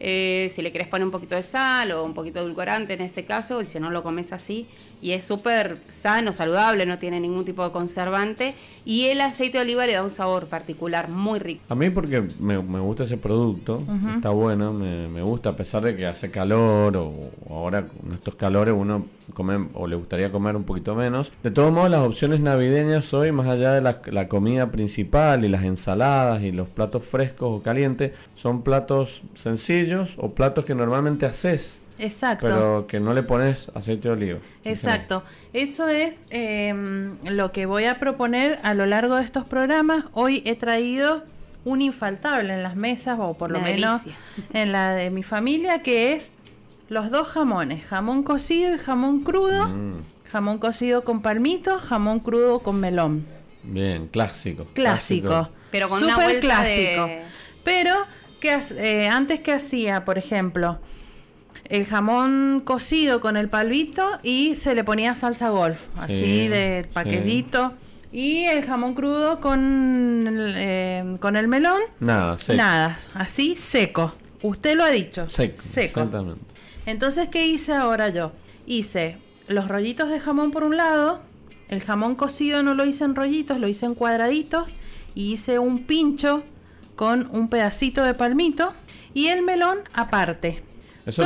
Eh, si le querés poner un poquito de sal o un poquito de edulcorante en ese caso, y si no lo comes así, y es súper sano, saludable, no tiene ningún tipo de conservante y el aceite de oliva le da un sabor particular muy rico. A mí porque me, gusta ese producto, está bueno, me, gusta a pesar de que hace calor o, ahora con estos calores uno come o le gustaría comer un poquito menos. De todos modos las opciones navideñas hoy, más allá de la, la comida principal y las ensaladas y los platos frescos o calientes, son platos sencillos o platos que normalmente haces Exacto. Pero que no le pones aceite de oliva. Exacto. Eso es em, lo que voy a proponer a lo largo de estos programas. Hoy he traído un infaltable en las mesas, o por lo menos en la de mi familia, que es los dos jamones, jamón cocido y jamón crudo. Mm. Jamón cocido con palmitos, jamón crudo con melón. Bien, clásico. Clásico. Pero con Super una clásico. Pero que eh, antes que hacía, por ejemplo, el jamón cocido con el palvito y se le ponía salsa golf, así de paquetito. Y el jamón crudo con, eh, con el melón. Nada, seco. Nada, así seco. Usted lo ha dicho. Seco. Exactamente. Entonces, ¿qué hice ahora yo? Hice los rollitos de jamón por un lado. El jamón cocido no lo hice en rollitos, lo hice en cuadraditos. Y hice un pincho con un pedacito de palmito. Y el melón aparte. Eso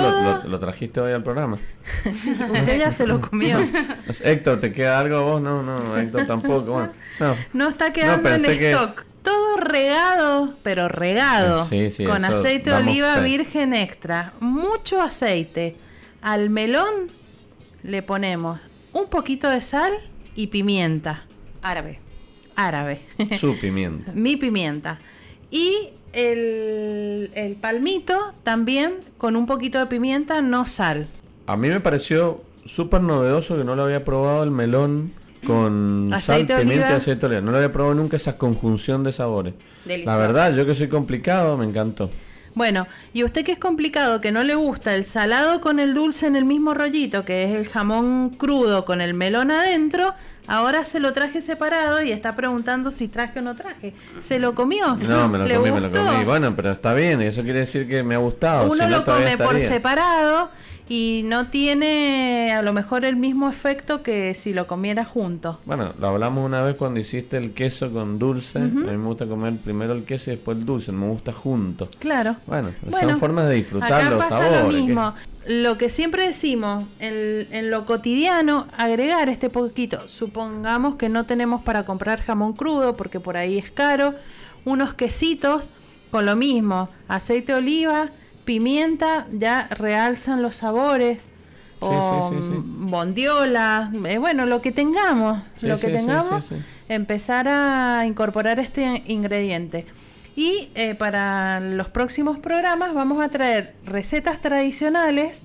lo, trajiste hoy al programa. sí, usted ya se lo comió. Héctor, ¿te queda algo vos? No, no, Héctor tampoco. no. está quedando en stock. Todo regado, pero regado. con aceite de oliva virgen extra. Mucho aceite. Al melón le ponemos un poquito de sal y pimienta. Árabe. Árabe. Su pimienta. Mi pimienta. Y el, palmito también con un poquito de pimienta, no sal. A mí me pareció súper novedoso que no lo había probado el melón con sal, pimienta y aceite de oliva. No lo había probado nunca esa conjunción de sabores. La verdad, yo que soy complicado, me encantó. Bueno, y usted que es complicado, que no le gusta el salado con el dulce en el mismo rollito, que es el jamón crudo con el melón adentro, ahora se lo traje separado y está preguntando si traje o no traje. ¿Se lo comió? No, me lo comí, me lo comí. Bueno, pero está bien, eso quiere decir que me ha gustado. Uno lo come por separado y no tiene a lo mejor el mismo efecto que si lo comiera junto. Bueno, lo hablamos una vez cuando hiciste el queso con dulce. A mí me gusta comer primero el queso y después el dulce, me gusta junto. Claro. Bueno, son formas de disfrutar los sabores. Lo mismo. Lo que siempre decimos, en, en lo cotidiano, agregar este poquito. Supongamos que no tenemos para comprar jamón crudo porque por ahí es caro. Unos quesitos con lo mismo, aceite de oliva, pimienta ya realzan los sabores. o bondiola, eh, bueno, lo que tengamos, lo que tengamos, empezar a incorporar este ingrediente. Y eh, para los próximos programas vamos a traer recetas tradicionales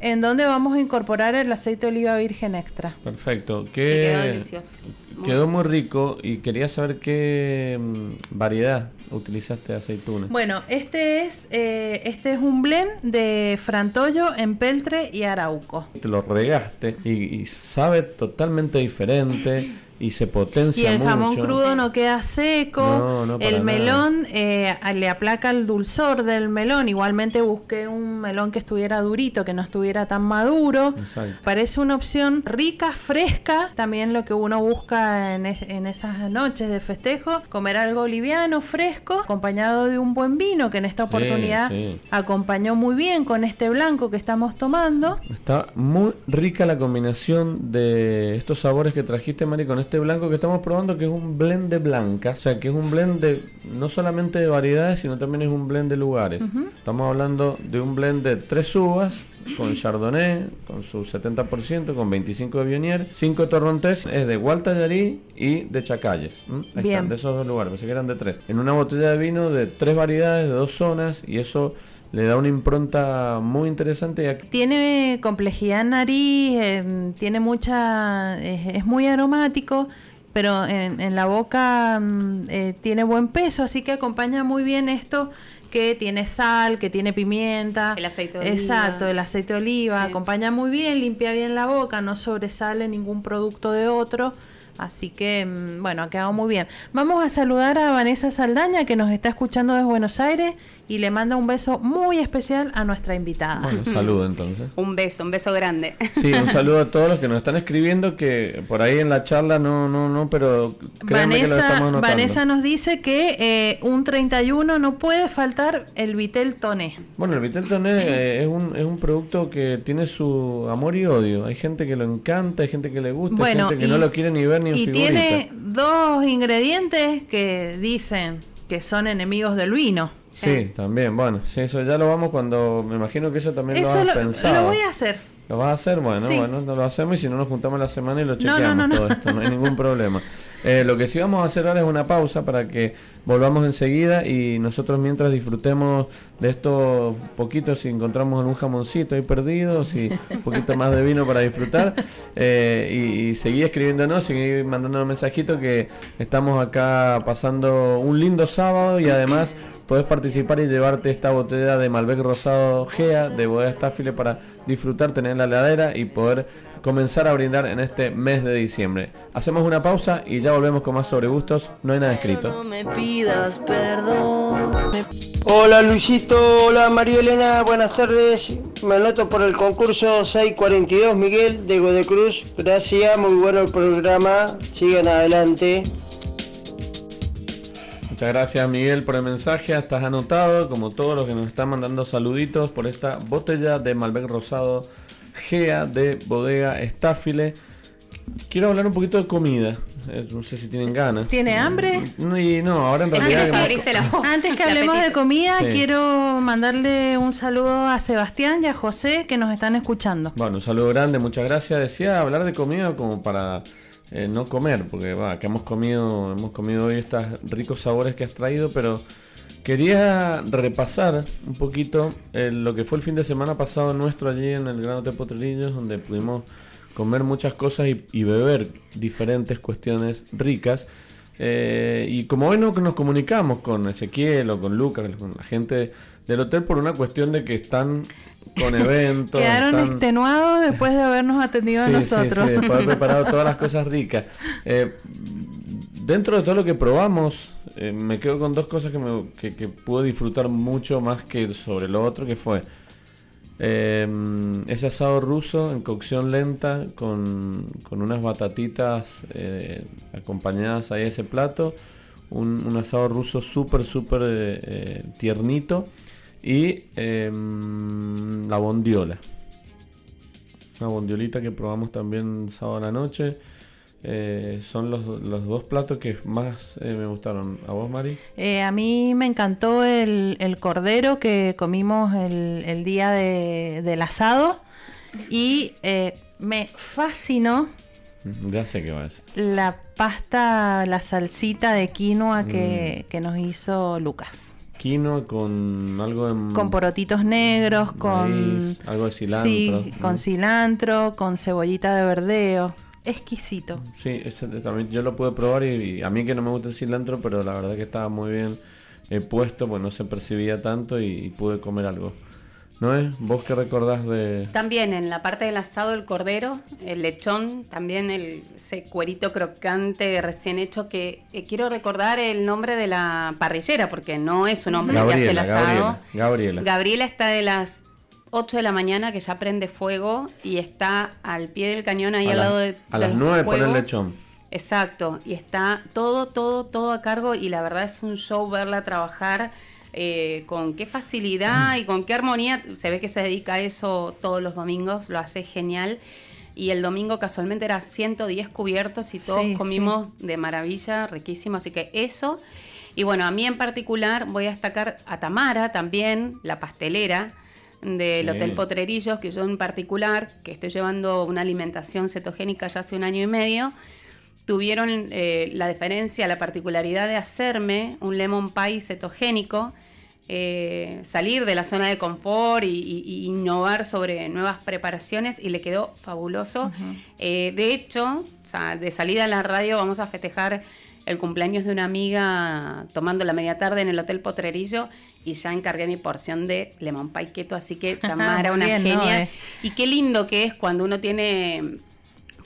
en donde vamos a incorporar el aceite de oliva virgen extra. Perfecto. quedó delicioso. Quedó muy rico y quería saber qué mm, variedad utilizaste de aceituna. Bueno, este es eh, este es un blend de frantollo, empeltre y arauco. Te lo regaste y sabe totalmente diferente y se potencia Y el jamón crudo no queda seco. el melón eh, le aplaca el dulzor del melón. Igualmente busqué un melón que estuviera durito, que no estuviera tan maduro. Parece una opción rica, fresca. También lo que uno busca en, esas noches de festejo. Comer algo liviano, fresco, acompañado de un buen vino, que en esta oportunidad acompañó muy bien con este blanco que estamos tomando. Está muy rica la combinación de estos sabores que trajiste, Mari, con este este blanco que estamos probando, que es un blend de blancas, o sea, que es un blend de no solamente de variedades, sino también es un blend de lugares. Estamos hablando de un blend de tres uvas, con Chardonnay, con su 70%, con 25 de Viognier, 5 Torrontés, es de Gualtallarí y de Chacalles. Están, de esos dos lugares, pensé que eran de tres. En una botella de vino de tres variedades, de dos zonas, y eso le da una impronta muy interesante. Tiene complejidad en nariz, eh, tiene mucha, es, muy aromático, pero en, la boca mm, eh, tiene buen peso, así que acompaña muy bien esto que tiene sal, que tiene pimienta. El aceite de oliva. Exacto, el aceite de oliva. Acompaña muy bien, limpia bien la boca, no sobresale ningún producto de otro. Así que, mm, bueno, ha quedado muy bien. Vamos a saludar a Vanessa Saldaña, que nos está escuchando desde Buenos Aires y le manda un beso muy especial a nuestra invitada. Bueno, saludo entonces. un beso, un beso grande. Sí, un saludo a todos los que nos están escribiendo, que por ahí en la charla no, no, no, pero Vanessa, que Vanessa nos dice que eh, un 31 no puede faltar el Vitel Toné. Bueno, el Vitel Toné eh, es, un, es un producto que tiene su amor y odio. Hay gente que lo encanta, hay gente que le gusta, hay gente que no lo quiere ni ver ni Y tiene dos ingredientes que dicen que son enemigos del vino. Sí, también, bueno, sí, eso ya lo vamos cuando, me imagino que eso también lo has pensado. Lo voy a hacer. ¿Lo vas a hacer? Bueno, bueno, no lo hacemos y si no nos juntamos la semana y lo chequeamos todo esto, no hay ningún problema. Eh, lo que sí vamos a hacer ahora es una pausa para que volvamos enseguida y nosotros mientras disfrutemos de estos poquitos, si encontramos algún jamoncito ahí perdido, si un poquito más de vino para disfrutar, eh, y, seguir escribiéndonos, seguir mandándonos mensajitos que estamos acá pasando un lindo sábado y además puedes participar y llevarte esta botella de Malbec Rosado Gea de Bodega Staffile para disfrutar, tener la heladera y poder comenzar a brindar en este mes de diciembre. Hacemos una pausa y ya volvemos con más sobre gustos. No hay nada escrito. Hola Luisito, hola María Elena, buenas tardes. Me anoto por el concurso 642 Miguel de Godecruz. Gracias, muy bueno el programa. Sigan adelante. Muchas gracias Miguel por el mensaje, estás anotado como todos los que nos están mandando saluditos por esta botella de Malbec Rosado Gea de Bodega Estáfile. Quiero hablar un poquito de comida. Eh, no sé si tienen ganas. ¿Tiene hambre? No, y no ahora en realidad. Antes, que hablemos de comida, quiero mandarle un saludo a Sebastián y a José que nos están escuchando. Bueno, un saludo grande, muchas gracias. Decía hablar de comida como para eh, no comer, porque va, que hemos comido, hemos comido hoy estos ricos sabores que has traído, pero Quería repasar un poquito eh, lo que fue el fin de semana pasado nuestro allí en el Gran Hotel Potrillos, donde pudimos comer muchas cosas y, beber diferentes cuestiones ricas. Eh, y como hoy no, nos comunicamos con Ezequiel o con Lucas, con la gente del hotel, por una cuestión de que están con eventos. Quedaron extenuados después de habernos atendido a nosotros. Sí, después de haber preparado todas las cosas ricas. Eh, dentro de todo lo que probamos, eh, me quedo con dos cosas que, me, que, pude disfrutar mucho más que sobre lo otro, que fue em, ese asado ruso en cocción lenta con, unas batatitas eh, acompañadas ahí a ese plato, un, asado ruso súper, súper eh, tiernito y em, la bondiola. Una bondiolita que probamos también sábado a la noche. Eh, son los, los, dos platos que más eh, me gustaron. ¿A vos, Mari? Eh, a mí me encantó el, el cordero que comimos el, el día de, del asado. Y eh, me fascinó. Mm, ya sé qué ser. La pasta, la salsita de quinoa que, mm. que nos hizo Lucas. Quinoa con algo de... Con porotitos negros, con... algo de cilantro. Sí, con cilantro, con cebollita de verdeo. Exquisito. Sí, yo lo pude probar y, a mí que no me gusta el cilantro, pero la verdad que estaba muy bien eh, puesto, pues no se percibía tanto y pude comer algo. ¿No es? ¿Vos qué recordás de...? También en la parte del asado el cordero, el lechón, también el, ese cuerito crocante recién hecho que eh, quiero recordar el nombre de la parrillera porque no es un hombre que hace el asado. Gabriela, Gabriela. está de las 8 de la mañana que ya prende fuego y está al pie del cañón ahí al lado de... A las 9 pone el lechón. Exacto, y está todo, todo, todo a cargo y la verdad es un show verla trabajar eh, con qué facilidad y con qué armonía. Se ve que se dedica a eso todos los domingos, lo hace genial. Y el domingo casualmente era 110 cubiertos y todos comimos de maravilla, riquísimo. Así que eso. Y bueno, a mí en particular voy a destacar a Tamara también, la pastelera del Hotel Potrerillos, que yo en particular, que estoy llevando una alimentación cetogénica ya hace un año y medio, tuvieron eh, la diferencia, la particularidad de hacerme un lemon pie cetogénico, eh, salir de la zona de confort y, innovar sobre nuevas preparaciones y le quedó fabuloso. Eh, de hecho, de salida a la radio vamos a festejar el cumpleaños de una amiga tomando la media tarde en el Hotel Potrerillo y ya encargué mi porción de lemon pie keto, así que Tamara, una genia. Y qué lindo que es cuando uno tiene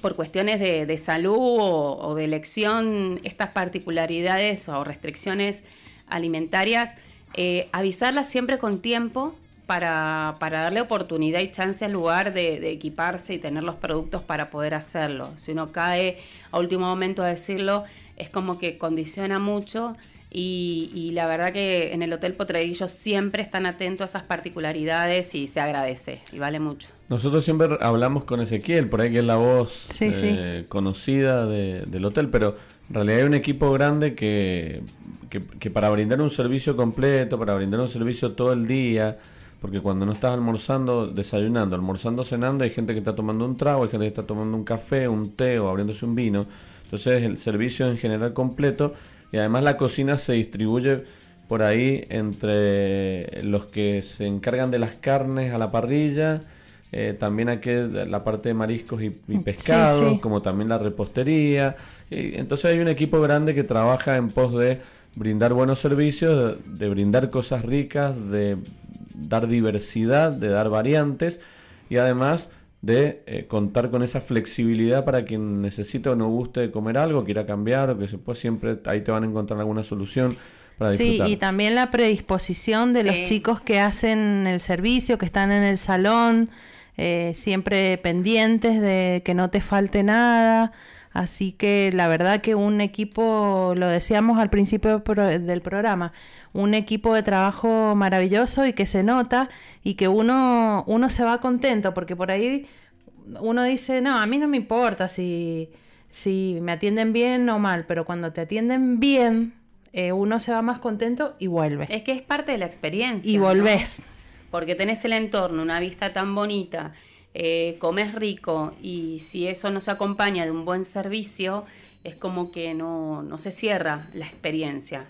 por cuestiones de, salud o, de elección estas particularidades o restricciones alimentarias, eh, avisarlas siempre con tiempo para, darle oportunidad y chance al lugar de, equiparse y tener los productos para poder hacerlo. Si uno cae a último momento a decirlo, es como que condiciona mucho y, la verdad que en el Hotel Potrerillo siempre están atentos a esas particularidades y se agradece y vale mucho. Nosotros siempre hablamos con Ezequiel, por ahí que es la voz eh, conocida del hotel, pero en realidad hay un equipo grande que, que, para brindar un servicio completo, para brindar un servicio todo el día, porque cuando no estás almorzando, desayunando, almorzando, cenando, hay gente que está tomando un trago, hay gente que está tomando un café, un té o abriéndose un vino. Entonces el servicio en general completo y además la cocina se distribuye por ahí entre los que se encargan de las carnes a la parrilla, eh, también aquí la parte de mariscos y, pescados, como también la repostería. entonces hay un equipo grande que trabaja en pos de brindar buenos servicios, de, brindar cosas ricas, de dar diversidad, de dar variantes y además de eh, contar con esa flexibilidad para quien necesite o no guste comer algo, quiera cambiar o que se pueda siempre ahí te van a encontrar alguna solución. Para sí, y también la predisposición de los chicos que hacen el servicio, que están en el salón, eh, siempre pendientes de que no te falte nada. Así que la verdad que un equipo, lo decíamos al principio del programa, un equipo de trabajo maravilloso y que se nota y que uno, uno se va contento, porque por ahí uno dice, no, a mí no me importa si, si me atienden bien o mal, pero cuando te atienden bien, eh, uno se va más contento y vuelve. Es que es parte de la experiencia. Y volvés. Porque tenés el entorno, una vista tan bonita, eh, comes rico y si eso no se acompaña de un buen servicio, es como que no, no se cierra la experiencia.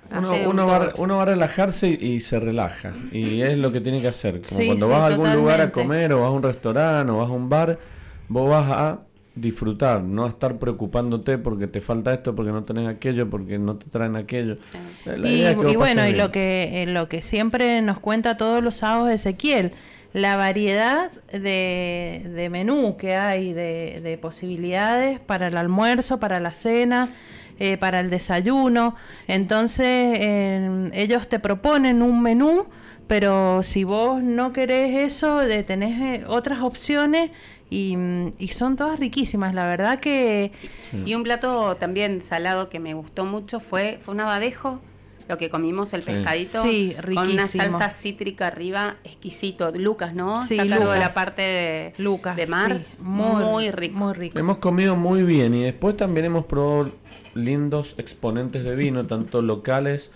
Uno, va, a relajarse y, se relaja. Y es lo que tiene que hacer. Como cuando vas a algún lugar a comer o vas a un restaurante o vas a un bar, vos vas a disfrutar, no a estar preocupándote porque te falta esto, porque no tenés aquello, porque no te traen aquello. y, bueno, y lo que, eh, lo que siempre nos cuenta todos los sábados Ezequiel, la variedad de, de menú que hay, de, de, posibilidades para el almuerzo, para la cena, eh, para el desayuno. Entonces, ellos te proponen un menú, pero si vos no querés eso, de, tenés eh, otras opciones y, y, son todas riquísimas. La verdad que... Y un plato también salado que me gustó mucho fue, fue un abadejo lo que comimos, el pescadito, sí, con una salsa cítrica arriba, exquisito. Lucas, ¿no? Sí, Está de la parte de, Lucas, de mar, muy, rico. Muy rico. Hemos comido muy bien y después también hemos probado lindos exponentes de vino, tanto locales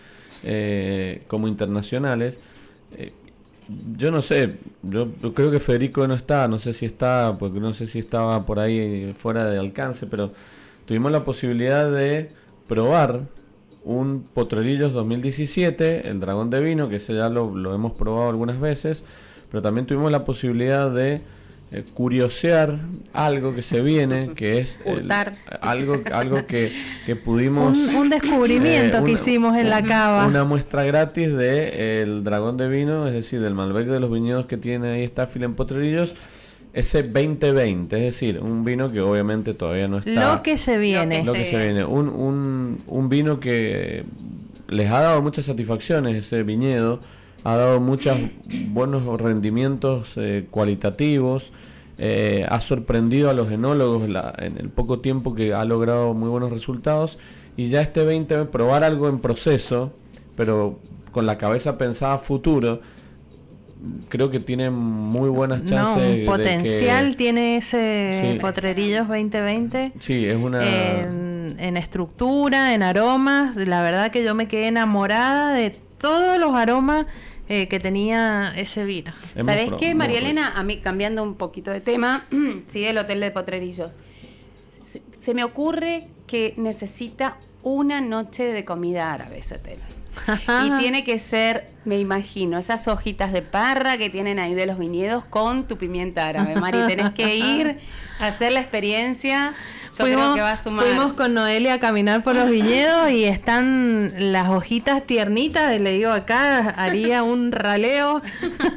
eh, como internacionales. Eh, yo no sé, yo, creo que Federico no está, no sé si está, porque no sé si estaba por ahí fuera de alcance, pero tuvimos la posibilidad de probar un Potrerillos 2017, el Dragón de Vino, que ese ya lo, lo hemos probado algunas veces, pero también tuvimos la posibilidad de eh, curiosear algo que se viene, que es algo, algo que, pudimos... Un, descubrimiento eh, que hicimos en la cava. Una muestra gratis de el dragón de vino, es decir, del Malbec de los viñedos que tiene ahí Staffil en Potrerillos. Ese 2020, es decir, un vino que obviamente todavía no está... Lo que se viene. Lo que se viene. Un, un, un vino que les ha dado muchas satisfacciones ese viñedo ha dado muchos buenos rendimientos eh, cualitativos, eh, ha sorprendido a los enólogos en el poco tiempo que ha logrado muy buenos resultados y ya este 20 probar algo en proceso, pero con la cabeza pensada futuro, creo que tiene muy buenas chances. No, potencial tiene ese Potrerillos 2020. Sí, es una. En, en, estructura, en aromas. La verdad que yo me quedé enamorada de todos los aromas eh, que tenía ese vino. ¿Sabes qué, María Elena? A mí, cambiando un poquito de tema, sigue el Hotel de Potrerillos. Se, me ocurre que necesita una noche de comida árabe ese hotel. y tiene que ser, me imagino, esas hojitas de parra que tienen ahí de los viñedos con tu pimienta árabe. Mari, tenés que ir a hacer la experiencia fuimos, con Noelia a caminar por los viñedos y están las hojitas tiernitas. Le digo acá, haría un raleo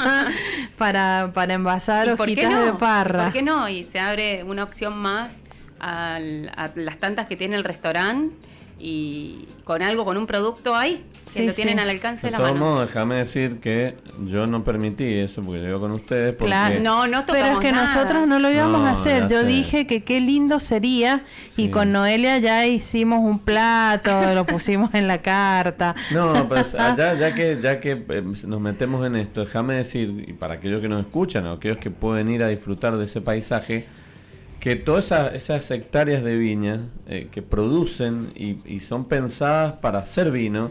para, para envasar hojitas de parra. ¿Por qué no? Y se abre una opción más a las tantas que tiene el restaurante y con algo, con un producto ahí, que lo tienen al alcance de, la mano. Modos, déjame decir que yo no permití eso porque yo con ustedes. Porque... no, no Pero es que nosotros no lo íbamos a hacer. Yo dije que qué lindo sería y con Noelia ya hicimos un plato, lo pusimos en la carta. No, pues allá, ya que, ya que eh, nos metemos en esto, déjame decir, y para aquellos que nos escuchan o aquellos que pueden ir a disfrutar de ese paisaje, que todas esas, hectáreas de viña eh, que producen y, son pensadas para hacer vino,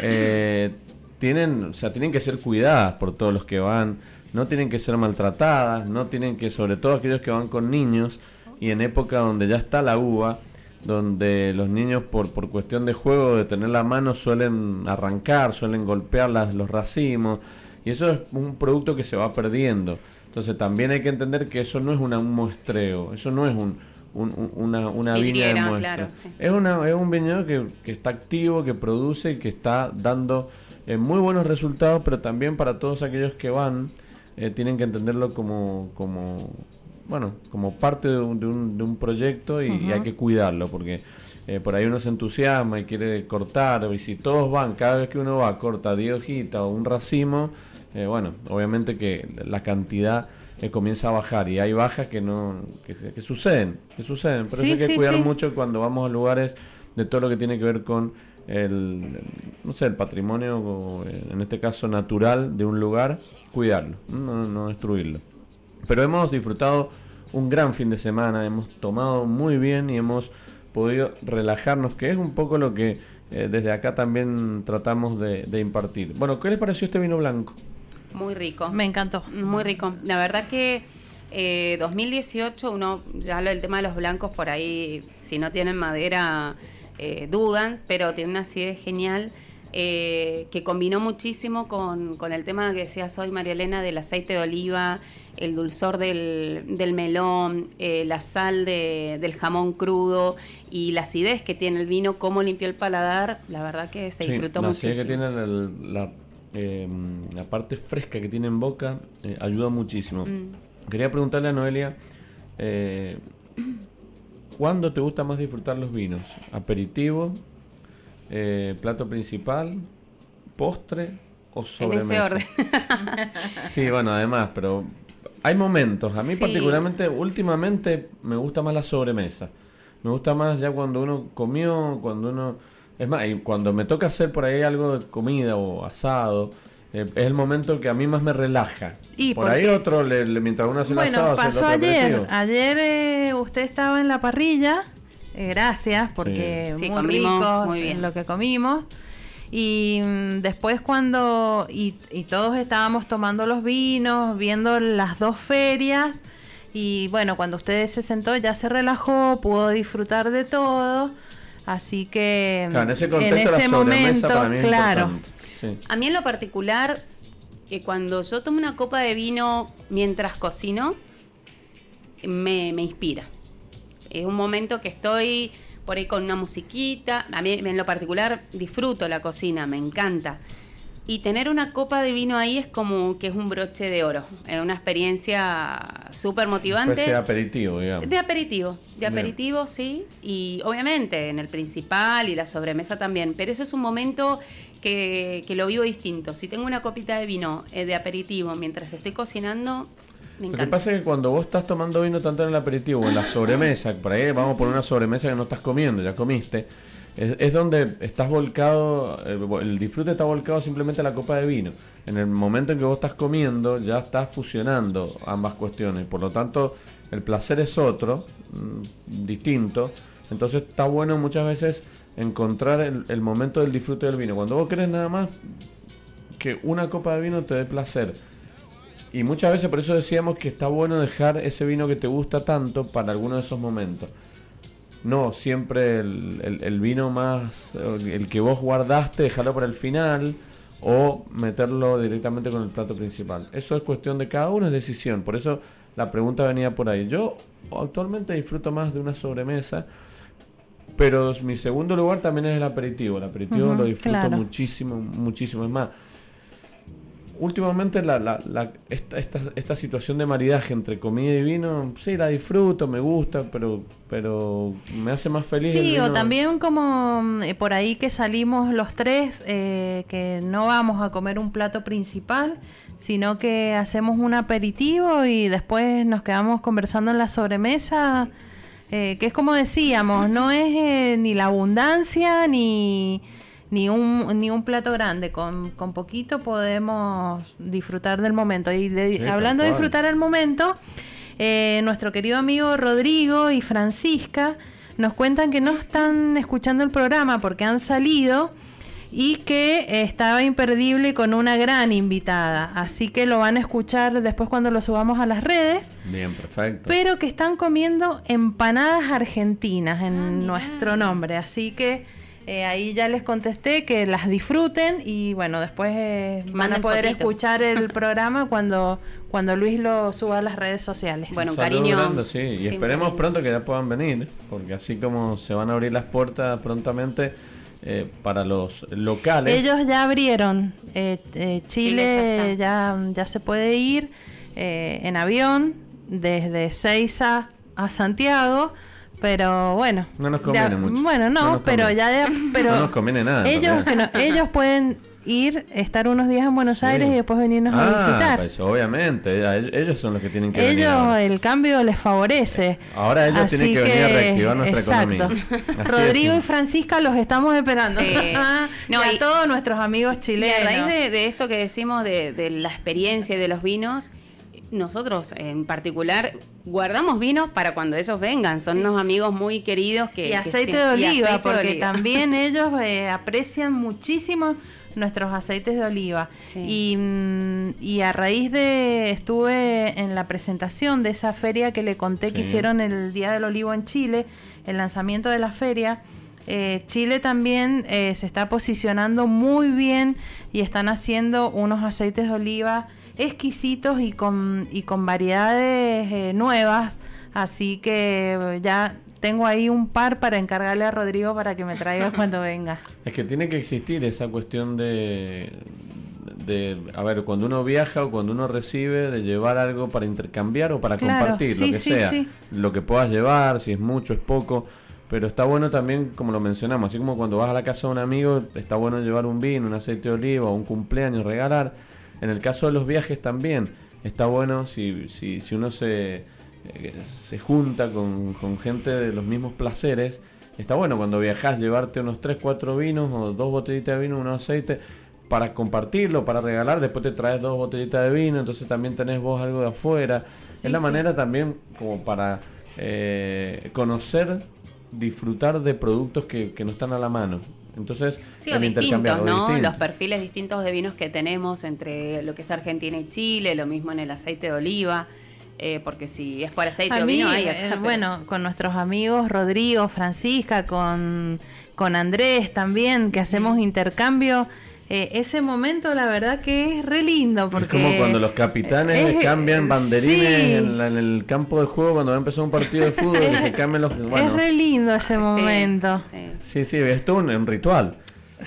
eh, tienen, o sea, tienen que ser cuidadas por todos los que van, no tienen que ser maltratadas, no tienen que, sobre todo aquellos que van con niños y en época donde ya está la uva, donde los niños por, por cuestión de juego, de tener la mano, suelen arrancar, suelen golpear las, los racimos, y eso es un producto que se va perdiendo. Entonces también hay que entender que eso no es un muestreo, eso no es un, una, una viña de muestra. es, una, es un viñedo que, está activo, que produce y que está dando eh, muy buenos resultados, pero también para todos aquellos que van, eh, tienen que entenderlo como, como, bueno, como parte de un, de un, proyecto y, hay que cuidarlo, porque eh, por ahí uno se entusiasma y quiere cortar, y si todos van, cada vez que uno va, corta 10 hojitas o un racimo, eh, bueno, obviamente que la cantidad eh, comienza a bajar y hay bajas que no que, suceden, que suceden, pero hay que cuidar mucho cuando vamos a lugares de todo lo que tiene que ver con el no sé, el patrimonio en este caso natural de un lugar, cuidarlo, no, no destruirlo. Pero hemos disfrutado un gran fin de semana, hemos tomado muy bien y hemos podido relajarnos, que es un poco lo que eh, desde acá también tratamos de, de impartir. Bueno, ¿qué les pareció este vino blanco? Muy rico. Me encantó. Muy rico. La verdad que 2018, eh, uno ya habla del tema de los blancos por ahí, si no tienen madera, eh, dudan, pero tiene una acidez genial. Eh, que combinó muchísimo con, el tema que decías hoy, María Elena, del aceite de oliva, el dulzor del, melón, la sal del jamón crudo y la acidez que tiene el vino, cómo limpió el paladar, la verdad que se disfrutó la muchísimo. que tiene la Em, la parte fresca que tiene en boca eh, ayuda muchísimo. Mm. Quería preguntarle a Noelia, eh, ¿cuándo te gusta más disfrutar los vinos? ¿Aperitivo? Eh, ¿Plato principal? ¿Postre? ¿O sobremesa? En ese orden. sí, bueno, además, pero hay momentos. A mí particularmente, últimamente, me gusta más la sobremesa. Me gusta más ya cuando uno comió, cuando uno es más, cuando me toca hacer por ahí algo de comida o asado, eh, es el momento que a mí más me relaja. ¿Y por ahí otro, le, mientras uno hace el asado, pasó ayer. Ayer eh, usted estaba en la parrilla. Eh, gracias, porque muy rico lo que comimos. Y mm, después cuando, y, todos estábamos tomando los vinos, viendo las dos ferias, y bueno, cuando usted se sentó ya se relajó, pudo disfrutar de todo. Así que en ese, momento, claro. A mí en lo particular, que cuando yo tomo una copa de vino mientras cocino, me, me inspira. Es un momento que estoy por ahí con una musiquita. A mí en lo particular disfruto la cocina, me encanta. Y tener una copa de vino ahí es como que es un broche de oro. Es una experiencia súper motivante. de aperitivo, digamos. De aperitivo, de aperitivo, sí. Y obviamente en el principal y la sobremesa también. Pero eso es un momento que, que lo vivo distinto. Si tengo una copita de vino eh, de aperitivo mientras estoy cocinando, lo que pasa es que cuando vos estás tomando vino tanto en el aperitivo o en la sobremesa, por ahí vamos por una sobremesa que no estás comiendo, ya comiste, es, donde estás volcado, el, disfrute está volcado simplemente a la copa de vino. En el momento en que vos estás comiendo, ya estás fusionando ambas cuestiones. Por lo tanto, el placer es otro, mm, distinto. Entonces está bueno muchas veces encontrar el, el momento del disfrute del vino. Cuando vos querés nada más que una copa de vino te dé placer y muchas veces por eso decíamos que está bueno dejar ese vino que te gusta tanto para alguno de esos momentos. No, siempre el, vino más, el que vos guardaste, dejarlo para el final o meterlo directamente con el plato principal. Eso es cuestión de cada uno, es decisión. Por eso la pregunta venía por ahí. Yo actualmente disfruto más de una sobremesa, pero mi segundo lugar también es el aperitivo. El aperitivo lo disfruto muchísimo, muchísimo. Es más, últimamente la, la, esta, esta, esta, situación de maridaje entre comida y vino, sí, la disfruto, me gusta, pero, pero me hace más feliz. Sí, o también como eh, por ahí que salimos los tres, eh, que no vamos a comer un plato principal, sino que hacemos un aperitivo y después nos quedamos conversando en la sobremesa, eh, que es como decíamos, no es ni la abundancia ni ni un, ni un plato grande, con, con poquito podemos disfrutar del momento. Y hablando de disfrutar el momento, eh, nuestro querido amigo Rodrigo y Francisca nos cuentan que no están escuchando el programa porque han salido y que estaba imperdible con una gran invitada. Así que lo van a escuchar después cuando lo subamos a las redes. Bien, perfecto. Pero que están comiendo empanadas argentinas en ah, nuestro nombre. Así que eh, ahí ya les contesté que las disfruten y bueno, después eh, van a poder escuchar el programa cuando, cuando Luis lo suba a las redes sociales. Bueno, un cariño. sí, y esperemos pronto que ya puedan venir, porque así como se van a abrir las puertas prontamente eh, para los locales. Ellos ya abrieron. Chile, ya, ya, se puede ir en avión desde Seiza a Santiago pero bueno. No nos conviene mucho. Bueno, no, pero ya, pero no nos conviene nada. Ellos, ellos pueden ir, estar unos días en Buenos Aires y después venirnos a ah, visitar. Pues, obviamente, ellos son los que tienen que ellos, venir. Ellos, el cambio les favorece. Ahora ellos tienen que, venir a reactivar nuestra exacto. Rodrigo y Francisca los estamos esperando. Sí. y a todos nuestros amigos chilenos. a raíz de, de, esto que decimos de, de la experiencia y de los vinos, nosotros en particular guardamos vinos para cuando ellos vengan. Son unos amigos muy queridos que... Y aceite de oliva, porque también ellos eh, aprecian muchísimo nuestros aceites de oliva. Mm, y, a raíz de, estuve en la presentación de esa feria que le conté que hicieron el Día del Olivo en Chile, el lanzamiento de la feria. Eh, Chile también eh, se está posicionando muy bien y están haciendo unos aceites de oliva exquisitos y con, y con variedades eh, nuevas. Así que ya tengo ahí un par para encargarle a Rodrigo para que me traiga cuando venga. Es que tiene que existir esa cuestión de, de, a ver, cuando uno viaja o cuando uno recibe, de llevar algo para intercambiar o para compartir, lo que sea. Lo que puedas llevar, si es mucho, es poco. Pero está bueno también, como lo mencionamos, así como cuando vas a la casa de un amigo, está bueno llevar un vino, un aceite de oliva, un cumpleaños, regalar en el caso de los viajes también está bueno si, si, si uno se, eh, se junta con, gente de los mismos placeres. Está bueno cuando viajas llevarte unos 3, 4 vinos o dos botellitas de vino, unos aceite para compartirlo, para regalar. Después te traes dos botellitas de vino, entonces también tenés vos algo de afuera. es la manera también como para eh, conocer, disfrutar de productos que, que no están a la mano. Entonces, sí, o distintos, ¿no? Los perfiles distintos de vinos que tenemos entre lo que es Argentina y Chile, lo mismo en el aceite de oliva. Eh, porque si es por aceite o vino hay eh, Bueno, con nuestros amigos Rodrigo, Francisca, con, con Andrés también, que hacemos intercambio. Eh, ese momento la verdad que es re lindo porque es como cuando los capitanes cambian banderines en, el campo de juego cuando va a empezar un partido de fútbol y se cambian los es re lindo ese momento. sí. Sí, es todo un ritual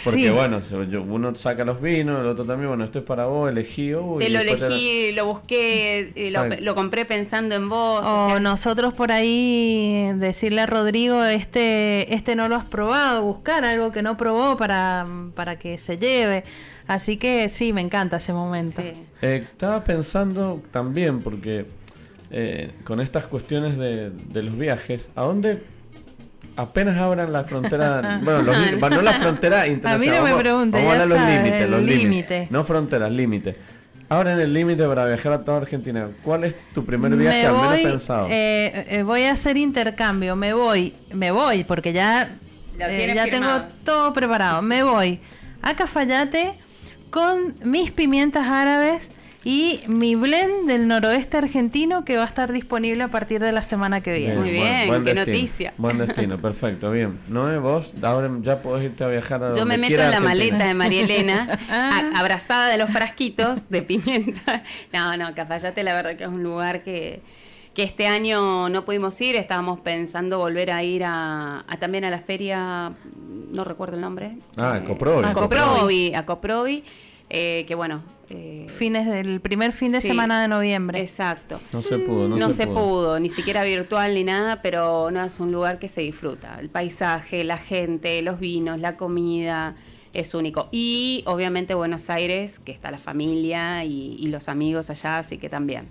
porque bueno, uno saca los vinos, el otro también, bueno, esto es para vos, elegí. Te lo elegí, lo busqué, lo, compré pensando en vos. O, nosotros por ahí decirle a Rodrigo, este, este no lo has probado, buscar algo que no probó para, para que se lleve. Así que sí, me encanta ese momento. Eh, estaba pensando también, porque eh, con estas cuestiones de, de los viajes, ¿a dónde apenas abran la frontera, bueno, los, no la frontera internacional. A mí no me preguntes, vamos, a los límites, los límites. No fronteras, límites. Ahora en el límite para viajar a toda Argentina, ¿cuál es tu primer viaje al menos pensado? Eh, eh, voy a hacer intercambio, me voy, me voy, porque ya, eh, ya tengo todo preparado. Me voy a Cafayate con mis pimientas árabes y mi blend del noroeste argentino que va a estar disponible a partir de la semana que viene. Muy bien, qué noticia. Buen destino, perfecto, bien. Noé, vos ahora ya podés irte a viajar a Yo me meto en la maleta de María Elena, abrazada de los frasquitos de pimienta. No, no, Cafayate la verdad que es un lugar que que este año no pudimos ir, estábamos pensando volver a ir a, también a la feria, no recuerdo el nombre. Ah, eh, Coprovi. A Coprovi, a Coprovi, eh, que bueno, eh, Fines del primer fin de semana de noviembre. Exacto. No se pudo, no, se, pudo. ni siquiera virtual ni nada, pero no es un lugar que se disfruta. El paisaje, la gente, los vinos, la comida, es único. Y obviamente Buenos Aires, que está la familia y los amigos allá, así que también.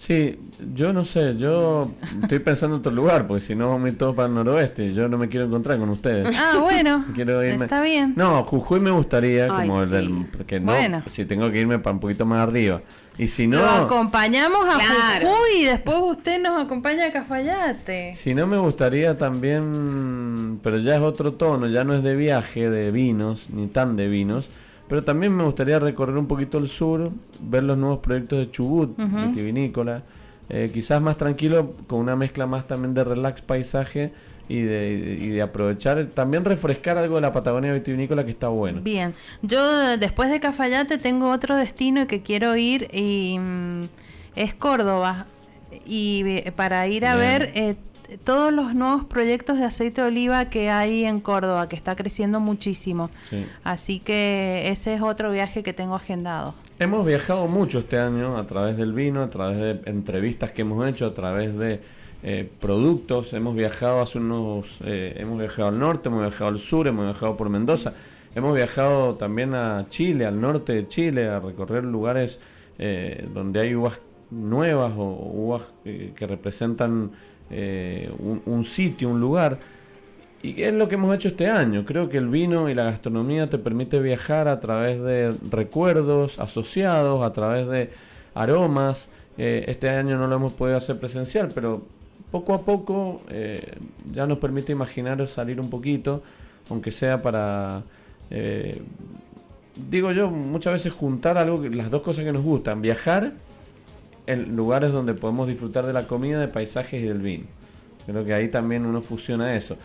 Sí, yo no sé, yo estoy pensando en otro lugar, porque si no vamos a ir todos para el noroeste, yo no me quiero encontrar con ustedes. Ah, bueno, está bien. No, Jujuy me gustaría, como el del, porque no, si tengo que irme para un poquito más arriba. Y si no... Lo acompañamos a Jujuy y después usted nos acompaña a Cafayate. Si no me gustaría también, pero ya es otro tono, ya no es de viaje, de vinos, ni tan de vinos, pero también me gustaría recorrer un poquito el sur, ver los nuevos proyectos de Chubut, vitivinícola. Eh, quizás más tranquilo, con una mezcla más también de relax paisaje y de, y de aprovechar, también refrescar algo de la Patagonia vitivinícola que está bueno. Bien, yo después de Cafayate tengo otro destino que quiero ir y mm, es Córdoba. Y eh, para ir a ver eh, todos los nuevos proyectos de aceite de oliva que hay en Córdoba, que está creciendo muchísimo. Así que ese es otro viaje que tengo agendado. Hemos viajado mucho este año a través del vino, a través de entrevistas que hemos hecho, a través de eh, productos. Hemos viajado hace unos, eh, hemos viajado al norte, hemos viajado al sur, hemos viajado por Mendoza. Hemos viajado también a Chile, al norte de Chile, a recorrer lugares eh, donde hay uvas nuevas o uvas que representan eh, un, sitio, un lugar. Y es lo que hemos hecho este año. Creo que el vino y la gastronomía te permite viajar a través de recuerdos asociados, a través de aromas. Eh, este año no lo hemos podido hacer presencial, pero poco a poco eh, ya nos permite imaginar salir un poquito, aunque sea para, digo yo, muchas veces juntar algo, las dos cosas que nos gustan, viajar en lugares donde podemos disfrutar de la comida, de paisajes y del vino. Creo que ahí también uno fusiona eso.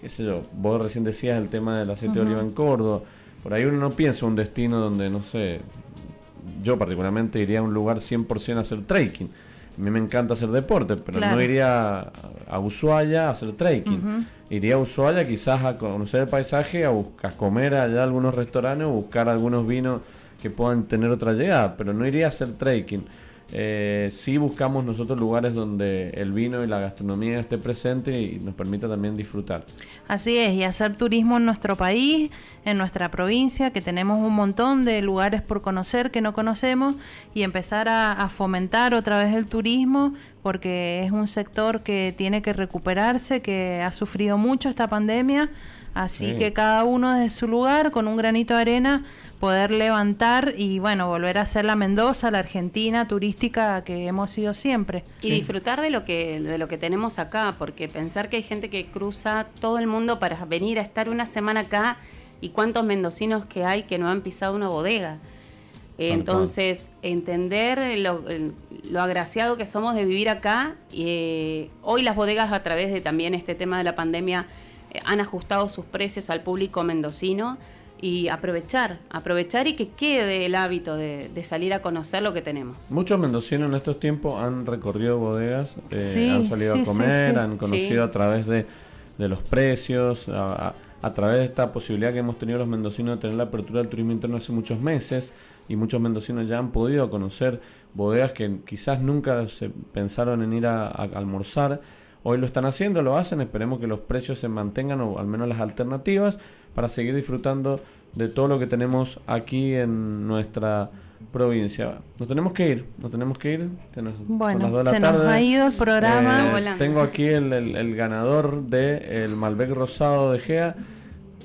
¿Qué sé yo? Vos recién decías el tema del aceite de oliva en Córdoba. Por ahí uno no piensa un destino donde, no sé, yo particularmente iría a un lugar 100% a hacer trekking. A mí me encanta hacer deporte, pero no iría a, Ushuaia a hacer trekking. Iría a Ushuaia quizás a conocer el paisaje, a, a comer allá algunos restaurantes o buscar algunos vinos que puedan tener otra llegada, pero no iría a hacer trekking eh, sí buscamos nosotros lugares donde el vino y la gastronomía esté presente y nos permita también disfrutar. Así es, y hacer turismo en nuestro país, en nuestra provincia, que tenemos un montón de lugares por conocer que no conocemos, y empezar a, fomentar otra vez el turismo, porque es un sector que tiene que recuperarse, que ha sufrido mucho esta pandemia, así que cada uno desde su lugar, con un granito de arena, poder levantar y bueno, volver a ser la Mendoza, la Argentina turística que hemos sido siempre. Y disfrutar de lo que de lo que tenemos acá, porque pensar que hay gente que cruza todo el mundo para venir a estar una semana acá y cuántos mendocinos que hay que no han pisado una bodega. Entonces, entender lo, agraciado que somos de vivir acá. Eh, hoy las bodegas, a través de también este tema de la pandemia, eh, han ajustado sus precios al público mendocino y aprovechar, aprovechar y que quede el hábito de, salir a conocer lo que tenemos. Muchos mendocinos en estos tiempos han recorrido bodegas, eh, han salido a comer, han conocido a través de, los precios, a, través de esta posibilidad que hemos tenido los mendocinos de tener la apertura del turismo interno hace muchos meses y muchos mendocinos ya han podido conocer bodegas que quizás nunca se pensaron en ir a almorzar. Hoy lo están haciendo, lo hacen, esperemos que los precios se mantengan o al menos las alternativas para seguir disfrutando de todo lo que tenemos aquí en nuestra provincia. Nos tenemos que ir, nos tenemos que ir. Se nos, bueno, se nos ha ido el programa. Eh, tengo aquí el, ganador de el Malbec Rosado de Gea.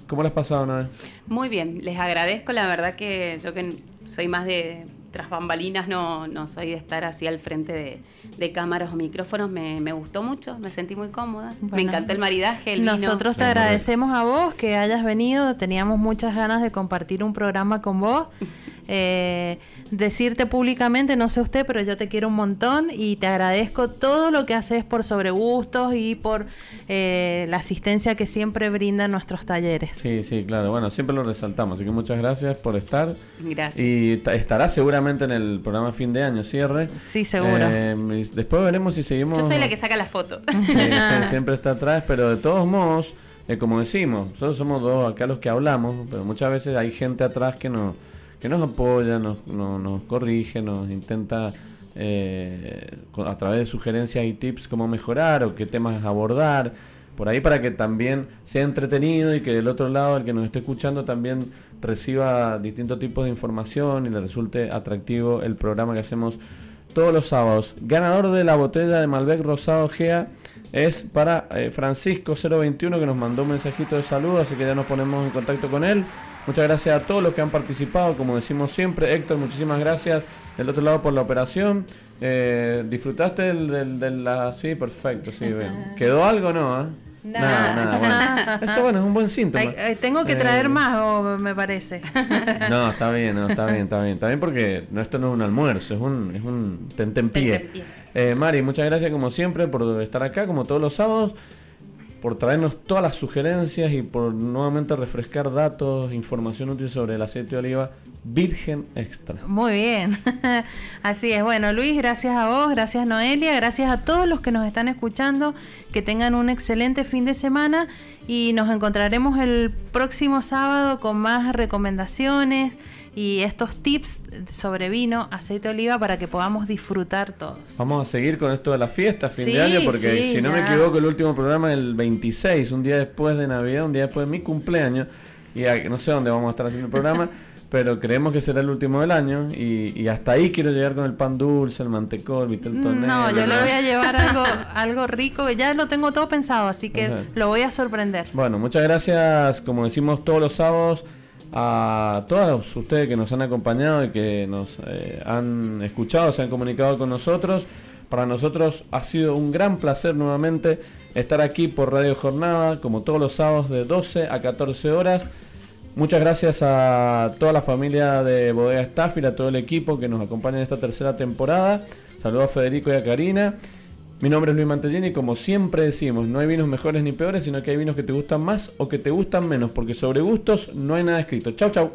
¿Cómo les pasado, Ana? Muy bien, les agradezco. La verdad que yo que soy más de tras bambalinas no, no soy de estar así al frente de, cámaras o micrófonos. Me, gustó mucho, me sentí muy cómoda. me encantó el maridaje, el Nosotros te agradecemos a vos que hayas venido. Teníamos muchas ganas de compartir un programa con vos. Eh, decirte públicamente, no sé usted, pero yo te quiero un montón y te agradezco todo lo que haces por Sobregustos y por eh, la asistencia que siempre brindan nuestros talleres. Sí, sí, claro. Bueno, siempre lo resaltamos, así que muchas gracias por estar. Gracias. Y estará seguramente en el programa fin de año, cierre. Sí, seguro. Eh, después veremos si seguimos. Yo soy la que saca las fotos. siempre está atrás, pero de todos modos, eh, como decimos, nosotros somos dos acá los que hablamos, pero muchas veces hay gente atrás que no que nos apoya, nos, corrige, nos intenta eh, a través de sugerencias y tips cómo mejorar o qué temas abordar. Por ahí para que también sea entretenido y que del otro lado el que nos esté escuchando también reciba distintos tipos de información y le resulte atractivo el programa que hacemos todos los sábados. Ganador de la botella de Malbec Rosado Gea es para eh, Francisco 021 que nos mandó un mensajito de salud, así que ya nos ponemos en contacto con él. Muchas gracias a todos los que han participado, como decimos siempre. Héctor, muchísimas gracias del otro lado por la operación. Eh, ¿Disfrutaste del, del, la... Sí, perfecto, sí, bien. ¿Quedó algo no? Eh? Nada, nada, bueno. Eso bueno, es un buen síntoma. Eh, tengo que traer más, me parece. No, está bien, no, está bien, está bien. Está bien porque no, esto no es un almuerzo, es un, es un tentempié. Eh, Mari, muchas gracias como siempre por estar acá, como todos los sábados por traernos todas las sugerencias y por nuevamente refrescar datos, información útil sobre el aceite de oliva virgen extra. Muy bien, así es. Bueno, Luis, gracias a vos, gracias Noelia, gracias a todos los que nos están escuchando, que tengan un excelente fin de semana y nos encontraremos el próximo sábado con más recomendaciones y estos tips sobre vino, aceite de oliva para que podamos disfrutar todos. Vamos a seguir con esto de la fiesta, fin de año, porque si no me equivoco, el último programa es el 26, un día después de Navidad, un día después de mi cumpleaños, y no sé dónde vamos a estar haciendo el programa. pero creemos que será el último del año y, hasta ahí quiero llegar con el pan dulce, el mantecol, el vitel No, yo le voy a llevar algo, algo rico, ya lo tengo todo pensado, así que lo voy a sorprender. Bueno, muchas gracias, como decimos todos los sábados, a todos ustedes que nos han acompañado y que nos eh, han escuchado, se han comunicado con nosotros. Para nosotros ha sido un gran placer nuevamente estar aquí por Radio Jornada, como todos los sábados de 12 a 14 horas. Muchas gracias a toda la familia de Bodega Staff y a todo el equipo que nos acompaña en esta tercera temporada. Saludos a Federico y a Karina. Mi nombre es Luis Mantellini y como siempre decimos, no hay vinos mejores ni peores, sino que hay vinos que te gustan más o que te gustan menos, porque sobre gustos no hay nada escrito. Chau, chau.